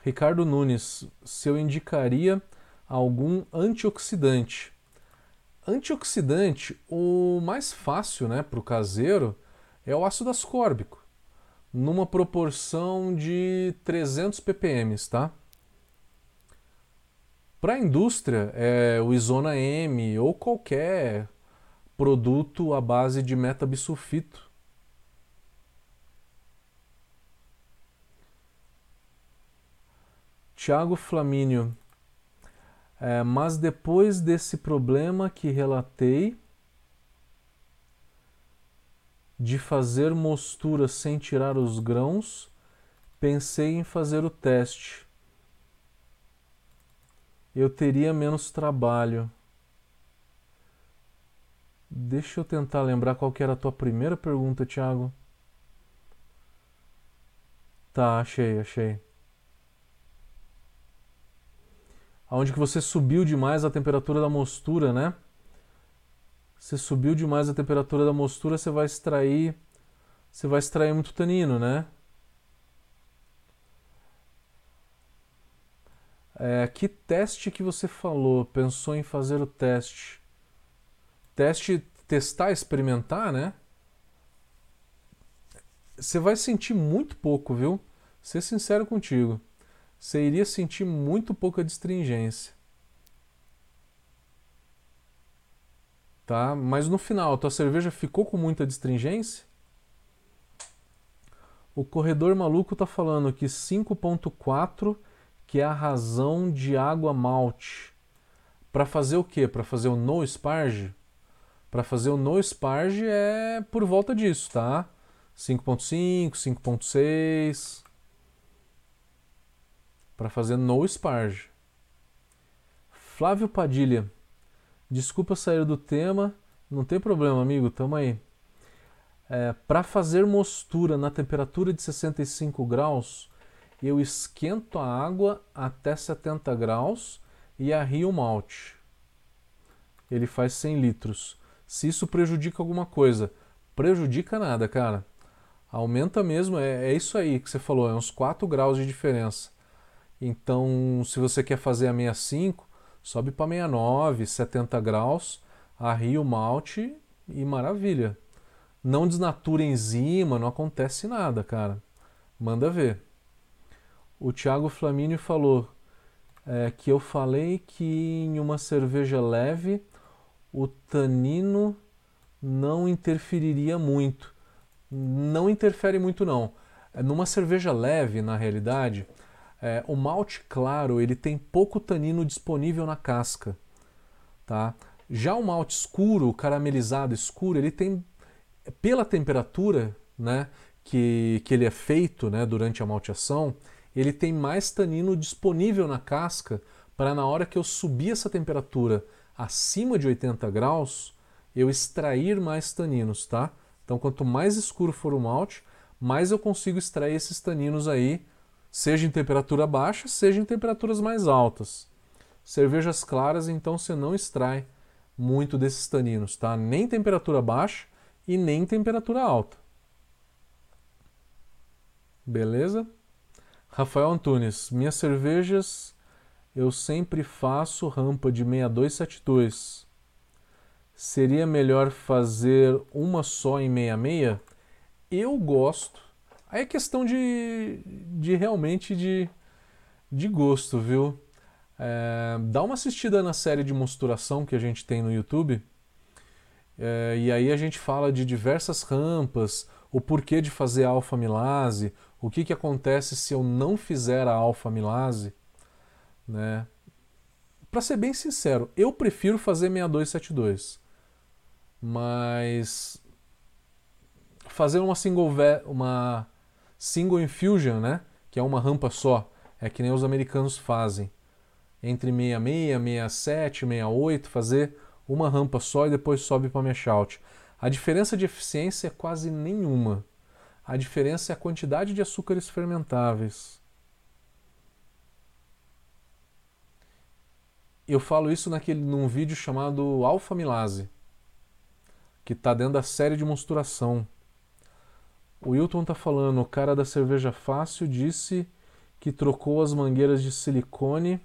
Ricardo Nunes, se eu indicaria algum antioxidante. Antioxidante, o mais fácil né, para o caseiro é o ácido ascórbico, numa proporção de 300 ppm, tá? Para a indústria, é o Isona M ou qualquer produto à base de metabisulfito. Tiago Flamínio, é, mas depois desse problema que relatei, de fazer mostura sem tirar os grãos, pensei em fazer o teste. Eu teria menos trabalho. Deixa eu tentar lembrar qual que era a tua primeira pergunta, Thiago. Tá, achei, achei. Aonde que você subiu demais a temperatura da mostura, né? Você subiu demais a temperatura da mostura, você vai extrair, você vai extrair muito tanino, né? É, que teste que você falou? Pensou em fazer o teste? Teste, testar, experimentar, né? Você vai sentir muito pouco, viu? Ser sincero contigo. Você iria sentir muito pouca distringência. Tá? Mas no final, a tua cerveja ficou com muita distringência? O corredor maluco tá falando que 5.4 que é a razão de água malte. Para fazer o quê? Para fazer o no sparge? Para fazer o no sparge é por volta disso, tá? 5.5, 5.6. Para fazer no sparge. Flávio Padilha. Desculpa sair do tema, não tem problema, amigo, tamo aí. É, Para fazer mostura na temperatura de 65 graus, eu esquento a água até 70 graus e arrio o malte. Ele faz 100 litros. Se isso prejudica alguma coisa, prejudica nada, cara. Aumenta mesmo, é, é isso aí que você falou, é uns 4 graus de diferença. Então, se você quer fazer a 65, sobe para 69, 70 graus, arria o malte e maravilha. Não desnatura enzima, não acontece nada, cara. Manda ver. O Thiago Flamínio falou é, que eu falei que em uma cerveja leve o tanino não interferiria muito. Não interfere muito não. É, numa cerveja leve, na realidade, é, o malte claro ele tem pouco tanino disponível na casca, tá? Já o malte escuro, caramelizado escuro, ele tem pela temperatura, né, que, que ele é feito, né, durante a malteação, ele tem mais tanino disponível na casca para na hora que eu subir essa temperatura acima de 80 graus, eu extrair mais taninos, tá? Então, quanto mais escuro for o malte, mais eu consigo extrair esses taninos aí, seja em temperatura baixa, seja em temperaturas mais altas. Cervejas claras, então, você não extrai muito desses taninos, tá? Nem em temperatura baixa e nem em temperatura alta. Beleza? Rafael Antunes, minhas cervejas eu sempre faço rampa de 6272. Seria melhor fazer uma só em 66? Eu gosto. Aí é questão de, de realmente de, de gosto, viu? É, dá uma assistida na série de mosturação que a gente tem no YouTube. É, e aí a gente fala de diversas rampas, o porquê de fazer alfa-milase, o que, que acontece se eu não fizer a alfa-milase. Né? Para ser bem sincero, eu prefiro fazer 6272. Mas fazer uma single uma single infusion, né, que é uma rampa só, É que nem os americanos fazem. Entre 66, 67, 68, fazer uma rampa só e depois sobe para mesh out. A diferença de eficiência é quase nenhuma. A diferença é a quantidade de açúcares fermentáveis. Eu falo isso naquele, num vídeo chamado alfa-milase, que está dentro da série de mosturação. O Wilton está falando, o cara da cerveja fácil disse que trocou as mangueiras de silicone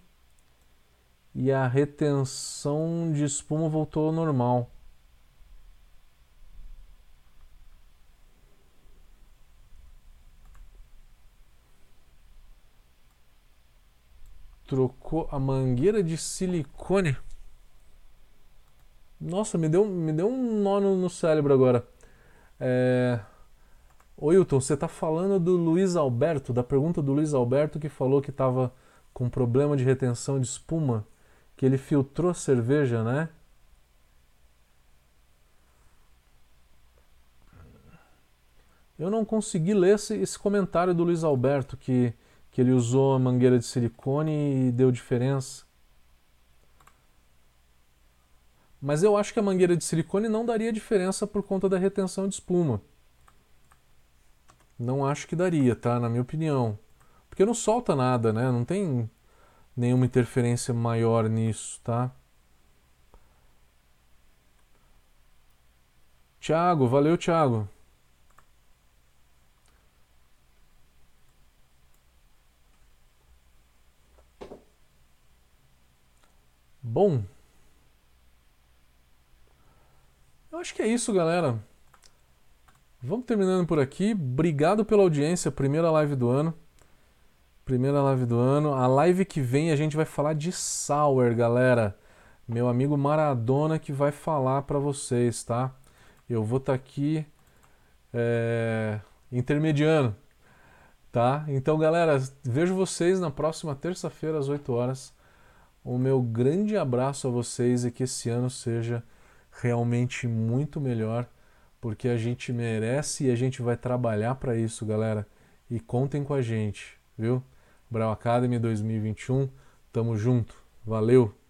e a retenção de espuma voltou ao normal. Trocou a mangueira de silicone. Nossa, me deu, me deu um nó no, no cérebro agora. É... Ô Wilton, você está falando do Luiz Alberto, da pergunta do Luiz Alberto que falou que estava com problema de retenção de espuma, que ele filtrou a cerveja, né? Eu não consegui ler esse, esse comentário do Luiz Alberto que que ele usou a mangueira de silicone e deu diferença. Mas eu acho que a mangueira de silicone não daria diferença por conta da retenção de espuma. Não acho que daria, tá? Na minha opinião. Porque não solta nada, né? Não tem nenhuma interferência maior nisso, tá? Tiago, valeu, Tiago. Bom, eu acho que é isso, galera. Vamos terminando por aqui. Obrigado pela audiência. Primeira live do ano. Primeira live do ano. A live que vem a gente vai falar de Sour, galera. Meu amigo Maradona que vai falar para vocês, tá? Eu vou estar tá aqui é, intermediando, tá? Então, galera, vejo vocês na próxima terça-feira às 8 horas. O meu grande abraço a vocês e que esse ano seja realmente muito melhor, porque a gente merece e a gente vai trabalhar para isso, galera. E contem com a gente, viu? Brau Academy 2021, tamo junto. Valeu!